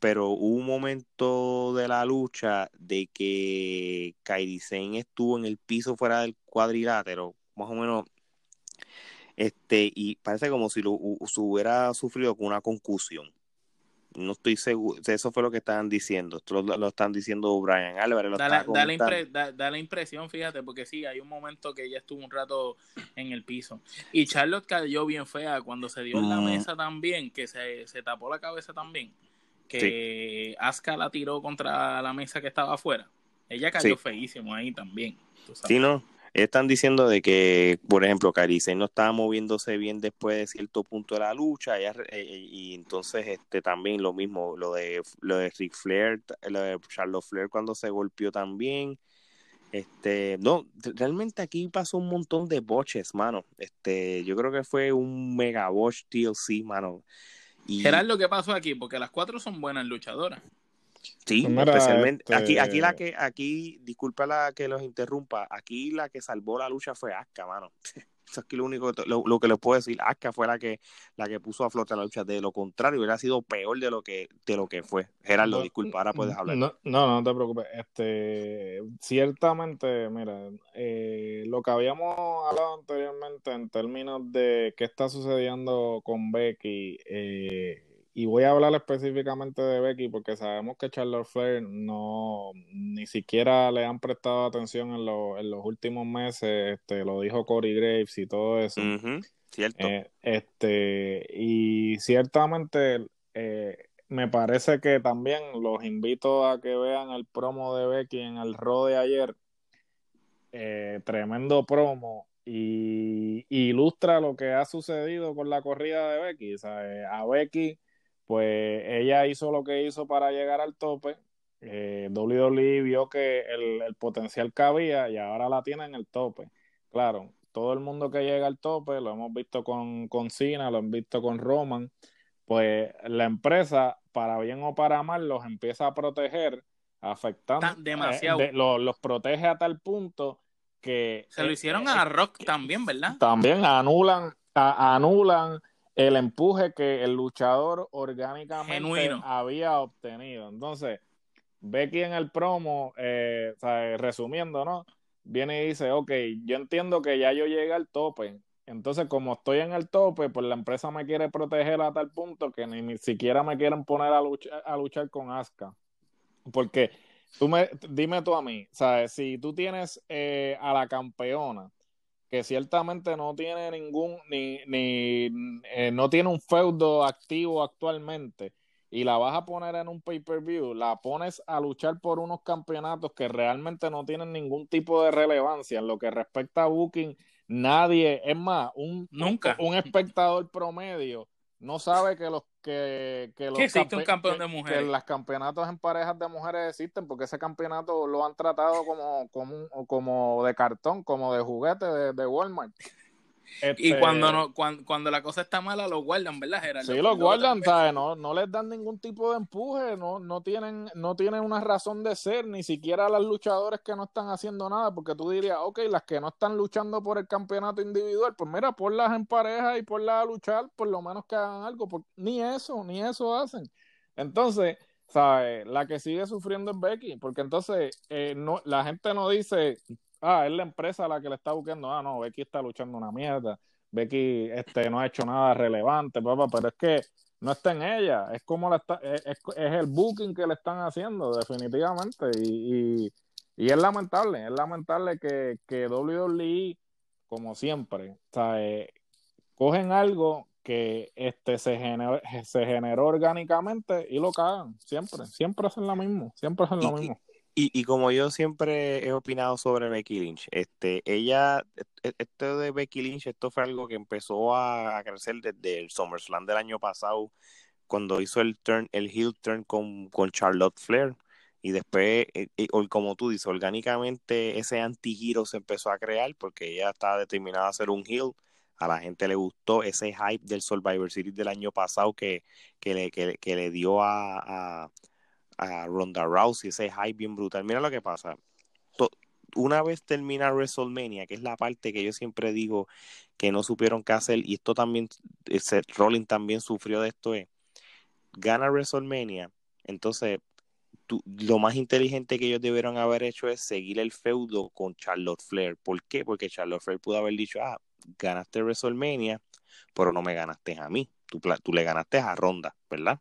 pero hubo un momento de la lucha de que Kairi Sane estuvo en el piso fuera del cuadrilátero, más o menos, este, y parece como si lo hubiera sufrido con una concusión no estoy seguro, eso fue lo que estaban diciendo, esto lo, están diciendo Brian Álvarez. da, la, da, la impresión, fíjate, porque sí, hay un momento que ella estuvo un rato en el piso. Y Charlotte cayó bien fea cuando se dio en la mm. mesa también, que se, se tapó la cabeza también, que Asuka la tiró contra la mesa que estaba afuera. Ella cayó feísimo ahí también. Sí, no, están diciendo de que, por ejemplo, Carice no estaba moviéndose bien después de cierto punto de la lucha, eh, eh, y entonces este también lo mismo, lo de lo de Ric Flair, lo de Charlotte Flair cuando se golpeó también. Este, no, realmente aquí pasó un montón de boches, mano. Este, yo creo que fue un mega botch TLC, mano. Y... Gerard, lo que pasó aquí, porque las cuatro son buenas luchadoras. Sí, especialmente aquí, aquí la este que, aquí, disculpa la que los interrumpa, aquí la que salvó la lucha fue Aska, mano. Eso es lo único lo, que les puedo decir, Aska fue la que la que puso a flote la lucha. De lo contrario, hubiera sido peor de lo que de lo que fue. Gerardo, disculpa, ahora puedes hablar. No, no, no te preocupes. Este, ciertamente, mira, eh, lo que habíamos hablado anteriormente en términos de qué está sucediendo con Becky, eh, y voy a hablar específicamente de Becky porque sabemos que Charlotte Flair no ni siquiera le han prestado atención en, en los últimos meses, este, lo dijo Corey Graves y todo eso. Cierto. Eh, este, y ciertamente eh, me parece que también los invito a que vean el promo de Becky en el Raw de ayer. Eh, tremendo promo y, ilustra lo que ha sucedido con la corrida de Becky. O sea, a Becky pues ella hizo lo que hizo para llegar al tope. Eh, WWE vio que el, potencial cabía y ahora la tiene en el tope. Claro, todo el mundo que llega al tope, lo hemos visto con, con Cena, lo hemos visto con Roman, pues la empresa, para bien o para mal, los empieza a proteger, afectando. Eh, demasiado. los, protege a tal punto que. Se lo hicieron a Rock también, ¿verdad? También anulan, anulan el empuje que el luchador orgánicamente había obtenido. Entonces, Becky en el promo, eh, resumiendo, ¿no? Viene y dice, ok, yo entiendo que ya yo llegué al tope. Entonces, como estoy en el tope, pues la empresa me quiere proteger a tal punto que ni, siquiera me quieren poner a, luchar, a luchar con Asuka. Porque tú me, dime tú a mí, ¿sabes? Si tú tienes eh, a la campeona, que ciertamente no tiene ningún, ni, ni eh, no tiene un feudo activo actualmente, y la vas a poner en un pay-per-view, la pones a luchar por unos campeonatos que realmente no tienen ningún tipo de relevancia en lo que respecta a Booking, nadie, es más, un, Nunca. un espectador promedio no sabe que los que, que los existe un campeón de mujeres. Que los campeonatos en parejas de mujeres existen porque ese campeonato lo han tratado como, como, como de cartón, como de juguete de, de Walmart. Y este, cuando no cuando, cuando, la cosa está mala, lo guardan, ¿verdad, Gerardo? Sí, lo guardan, ¿sabes? No, no les dan ningún tipo de empuje, no, no, tienen, no tienen una razón de ser, ni siquiera las luchadores que no están haciendo nada, porque tú dirías, ok, las que no están luchando por el campeonato individual, pues mira, ponlas en pareja y ponlas a luchar, por lo menos que hagan algo, ni eso, ni eso hacen. Entonces, ¿sabes? La que sigue sufriendo es Becky, porque entonces eh, no, la gente no dice, ah, es la empresa la que le está buscando, ah, no, Becky está luchando una mierda, Becky este, no ha hecho nada relevante, papá, pero es que no está en ella, es como la está, es, es, el booking que le están haciendo, definitivamente, y, y, y es lamentable, es lamentable que, que WWE, como siempre, cogen algo que este se generó, se generó orgánicamente y lo cagan, siempre, siempre hacen lo mismo, siempre hacen lo mismo. Y, y como yo siempre he opinado sobre Becky Lynch, este, ella, e, e, esto de Becky Lynch, esto fue algo que empezó a, crecer desde el SummerSlam del año pasado, cuando hizo el turn, el heel turn con, con Charlotte Flair. Y después, eh, como tú dices, orgánicamente ese anti-hero se empezó a crear porque ella estaba determinada a ser un heel. A la gente le gustó ese hype del Survivor Series del año pasado que, que, le, que, que le dio a a Ronda Rousey, ese hype bien brutal. Mira lo que pasa. Una vez termina WrestleMania, que es la parte que yo siempre digo que no supieron qué hacer, y esto también, Seth Rollins también sufrió de esto, es, gana WrestleMania, entonces lo más inteligente que ellos debieron haber hecho es seguir el feudo con Charlotte Flair. ¿Por qué? Porque Charlotte Flair pudo haber dicho, ah, ganaste WrestleMania, pero no me ganaste a mí. Tú, tú le ganaste a Ronda, ¿verdad?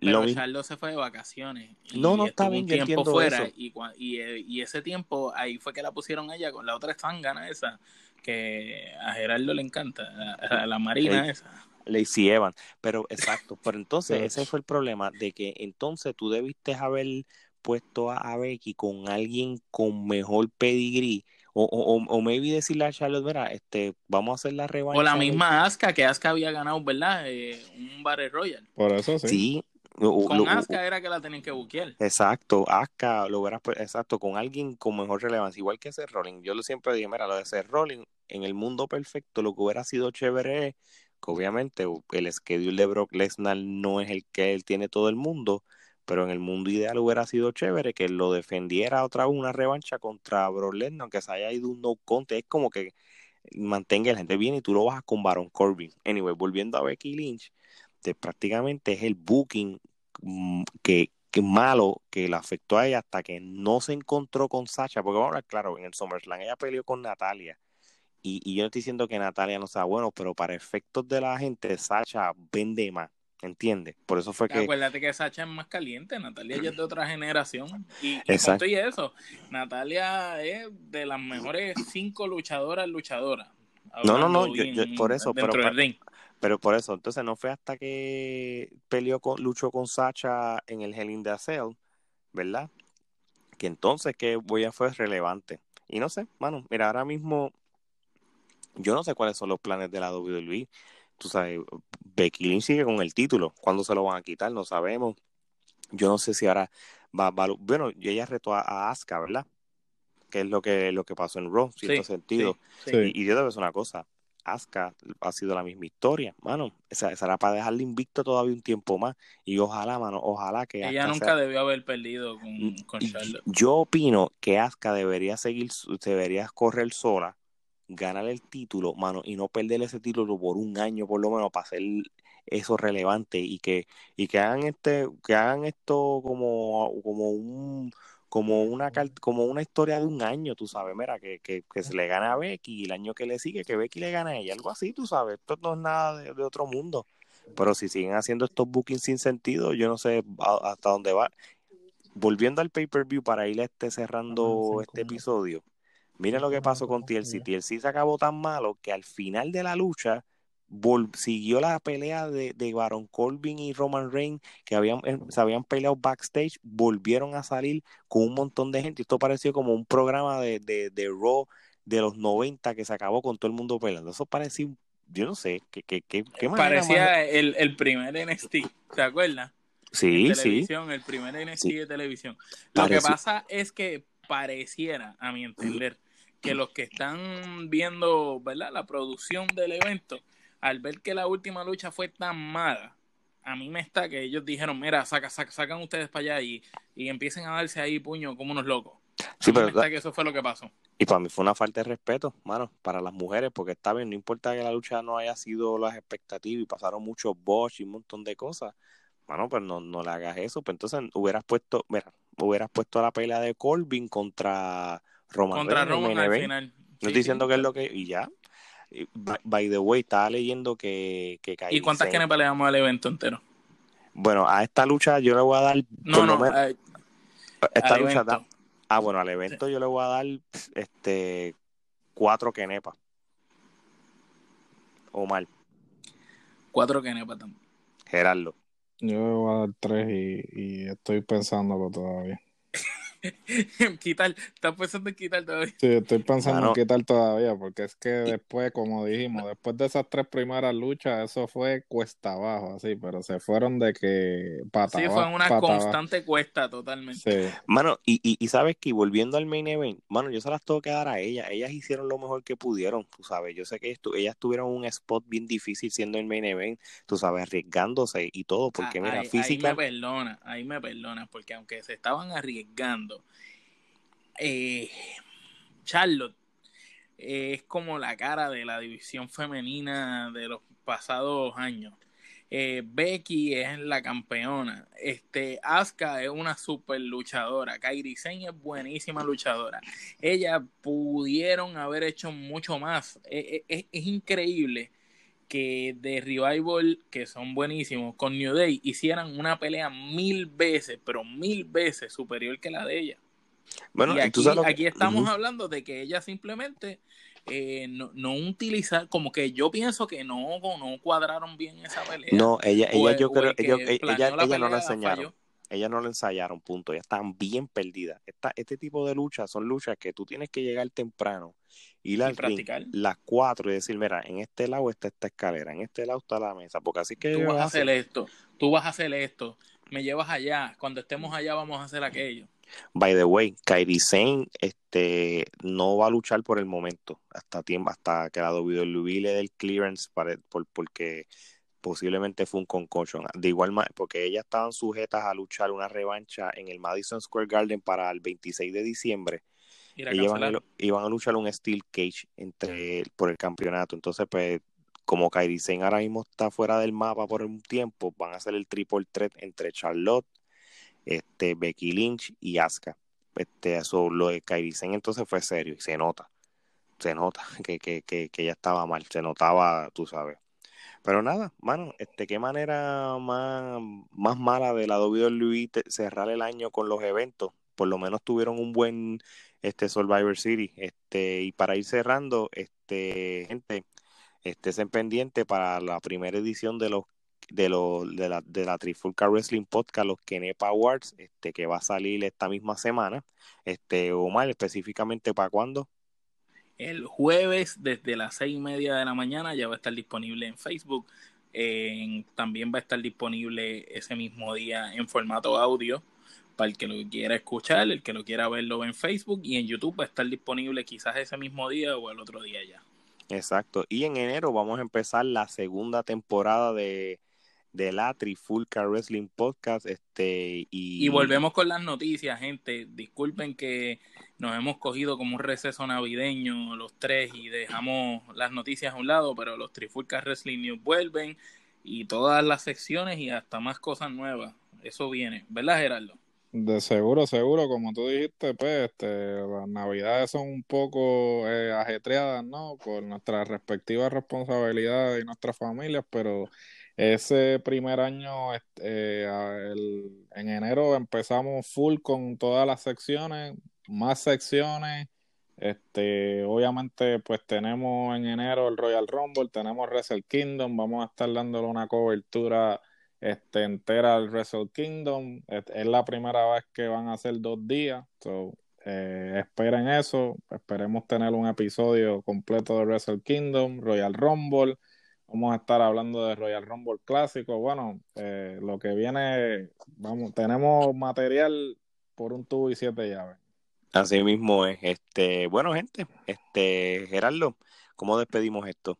Pero Charlo se fue de vacaciones. Y no, no está bien, un tiempo fuera. Y, y, ese tiempo, ahí fue que la pusieron ella con la otra estangana esa, que a Gerardo le encanta, a, la Marina esa. Lacey Evans. Pero exacto, pero entonces ese fue el problema, de que entonces tú debiste haber puesto a, Becky con alguien con mejor pedigree. O, o, o, maybe decirle a Charlotte, verá, este, vamos a hacer la revancha. O la misma Asuka, que Asuka había ganado, ¿verdad? Eh, un Battle Royal. Por eso sí. Sí, con Asuka era que la tenían que buquear. Exacto, Asuka lo verás, exacto, con alguien con mejor relevancia, igual que ese Rolling. Yo lo siempre dije, mira, lo de ese Rolling, en el mundo perfecto, lo que hubiera sido chévere es que obviamente el schedule de Brock Lesnar no es el que él tiene todo el mundo, pero en el mundo ideal hubiera sido chévere que lo defendiera otra vez una revancha contra Brock Lesnar, aunque se haya ido un no contest, es como que mantenga la gente bien y tú lo vas con Baron Corbin. Anyway, volviendo a Becky Lynch, prácticamente es el booking mm, que, malo que le afectó a ella hasta que no se encontró con Sacha, porque vamos a hablar claro, en el SummerSlam ella peleó con Natalia. Y, y yo no estoy diciendo que Natalia no sea bueno, pero para efectos de la gente, Sacha vende más. ¿Entiendes? Por eso fue que. Acuérdate que Sacha es más caliente, Natalia ya es de otra generación. Y, Exacto. y eso, Natalia es de las mejores cinco luchadoras luchadoras. No, no, no, por eso, pero, pero por eso, entonces no fue hasta que peleó con, luchó con Sacha en el Hell in the Cell, ¿verdad? Que entonces que voy a fue relevante. Y no sé, mano, mira, ahora mismo yo no sé cuáles son los planes de la WWE. Tú sabes, Becky Lynch sigue con el título. ¿Cuándo se lo van a quitar? No sabemos. Yo no sé si ahora va, va bueno, ella retó a, Asuka, ¿verdad? Que es lo que, lo que pasó en Raw, cierto sentido. Y, y yo te una cosa, Asuka ha sido la misma historia, mano. Esa, era para dejarle invicto todavía un tiempo más. Y ojalá, mano, ojalá que. Ella nunca debió haber perdido con, Charlotte. Yo opino que Asuka debería seguir, debería correr sola. ganar el título, mano, y no perder ese título por un año por lo menos para hacer eso relevante y que, y que hagan este, que hagan esto como, como un como una como una historia de un año, tú sabes, mira, que, que, que se le gana a Becky y el año que le sigue, que Becky le gana a ella, algo así, tú sabes, esto no es nada de, otro mundo. Pero si siguen haciendo estos bookings sin sentido, yo no sé hasta dónde va. Volviendo al pay-per-view para ir este cerrando este episodio, mira lo que pasó con TLC. TLC se acabó tan malo que al final de la lucha siguió la pelea de, de Baron Corbin y Roman Reigns, que habían, eh, se habían peleado backstage, volvieron a salir con un montón de gente. Esto pareció como un programa de, de, de Raw de los 90 que se acabó con todo el mundo peleando. Eso parecía, yo no sé, que, que, que, Parecía el, el, primer NXT, ¿te acuerdas? Sí, televisión, sí. El primer NXT de televisión. Lo que pasa es que pareciera, a mi entender, que los que están viendo, ¿verdad? La producción del evento al ver que la última lucha fue tan mala, a mí me está que ellos dijeron, mira, saca, sacan ustedes para allá y, y, empiecen a darse ahí puño como unos locos. Sí, pero me que eso fue lo que pasó. Y para mí fue una falta de respeto, mano, para las mujeres, porque está bien, no importa que la lucha no haya sido las expectativas y pasaron muchos bots y un montón de cosas, mano, pues no, no le hagas eso, pues entonces hubieras puesto, mira, hubieras puesto la pelea de Colvin contra Roman Contra Roman al final. No estoy diciendo que es lo que, y ya, By the way, estaba leyendo que, que ¿Y cuántas que le damos al evento entero? Bueno, a esta lucha yo le voy a dar. No, no, esta lucha Ah, bueno, al evento yo le voy a dar este cuatro kenepas. O mal. Cuatro kenepas también. Gerardo. Yo le voy a dar tres y, y estoy pensándolo todavía. quitar, estás pensando en quitar todavía. Sí, estoy pensando en quitar todavía, porque es que después, como dijimos, después de esas tres primeras luchas, eso fue cuesta abajo, así, pero se fueron de que pata Sí, fue una constante cuesta totalmente. Mano, y, y, sabes que volviendo al main event, mano, yo se las tengo que dar a ellas. Ellas hicieron lo mejor que pudieron, tú sabes. Yo sé que ellas tuvieron un spot bien difícil siendo el main event, tú sabes, arriesgándose y todo, porque ah, mira, física. Ahí me perdona, ahí me perdona, porque aunque se estaban arriesgando, eh, Charlotte es como la cara de la división femenina de los pasados años. Eh, Becky es la campeona. Este, Asuka es una super luchadora. Kairi Sane es buenísima luchadora. Ellas pudieron haber hecho mucho más. Es, increíble que de Revival, que son buenísimos, con New Day hicieran una pelea mil veces, pero mil veces superior que la de ella. Bueno, y aquí, estamos hablando de que ella simplemente eh, no, no utilizar, como que yo pienso que no, no cuadraron bien esa pelea. No, ella, ella yo creo, ella, ella, no la enseñaron. Ella no la ensayaron, punto. Ya están bien perdidas. Esta, este tipo de luchas son luchas que tú tienes que llegar temprano, al ring, las cuatro y decir, mira, en este lado está esta escalera, en este lado está la mesa, porque así que... Tú vas a hacer esto, tú vas a hacer esto, me llevas allá, cuando estemos allá vamos a hacer aquello. By the way, Kairi Sane este, no va a luchar por el momento, hasta tiempo, hasta que la WWE le dé el clearance para, por, porque posiblemente fue un concussion. De igual manera, porque ellas estaban sujetas a luchar una revancha en el Madison Square Garden para el 26 de diciembre. Ellas iban a, luchar un Steel Cage entre, por el campeonato. Entonces, pues, como Kairi Sane ahora mismo está fuera del mapa por un tiempo, van a hacer el triple threat entre Charlotte, este, Becky Lynch y Asuka. Este, eso, lo de Kairi entonces fue serio y se nota, se nota que, que, que, que ella estaba mal, se notaba, tú sabes. Pero nada, mano, este, qué manera más, más mala de la WWE cerrar el año con los eventos. Por lo menos tuvieron un buen este Survivor City. Este, y para ir cerrando, este, gente, estén pendiente para la primera edición de los de, lo, de, la, de la Trifulca Wrestling Podcast, los Kenepa Awards, este, que va a salir esta misma semana. Este, Omar, específicamente para cuándo? El jueves desde las seis y media de la mañana ya va a estar disponible en Facebook. también va a estar disponible ese mismo día en formato audio para el que lo quiera escuchar, el que lo quiera verlo en Facebook y en YouTube va a estar disponible quizás ese mismo día o el otro día ya. Exacto. Y en enero vamos a empezar la segunda temporada de de la Trifulca Wrestling Podcast. Este, y... y volvemos con las noticias, gente. Disculpen que nos hemos cogido como un receso navideño los tres y dejamos las noticias a un lado, pero los Trifulca Wrestling News vuelven y todas las secciones y hasta más cosas nuevas. Eso viene, ¿verdad, Gerardo? De seguro, seguro, como tú dijiste, pues este, las navidades son un poco eh, ajetreadas, ¿no? Por nuestras respectivas responsabilidades y nuestras familias, pero ese primer año, este, en enero empezamos full con todas las secciones, más secciones. Este, obviamente, pues tenemos en enero el Royal Rumble, tenemos Wrestle Kingdom, vamos a estar dándole una cobertura este, entera al Wrestle Kingdom. Es, la primera vez que van a ser dos días. So, eh, esperen eso. Esperemos tener un episodio completo de Wrestle Kingdom, Royal Rumble. Vamos a estar hablando de Royal Rumble clásico. Bueno, eh, lo que viene, vamos, tenemos material por un tubo y siete llaves. Así mismo es. Este, bueno, gente, este, Gerardo, ¿cómo despedimos esto?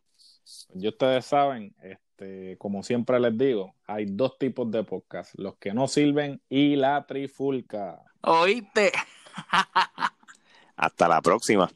Y ustedes saben, este, como siempre les digo, hay dos tipos de podcast, los que no sirven y la trifulca. Oíste. Hasta la próxima.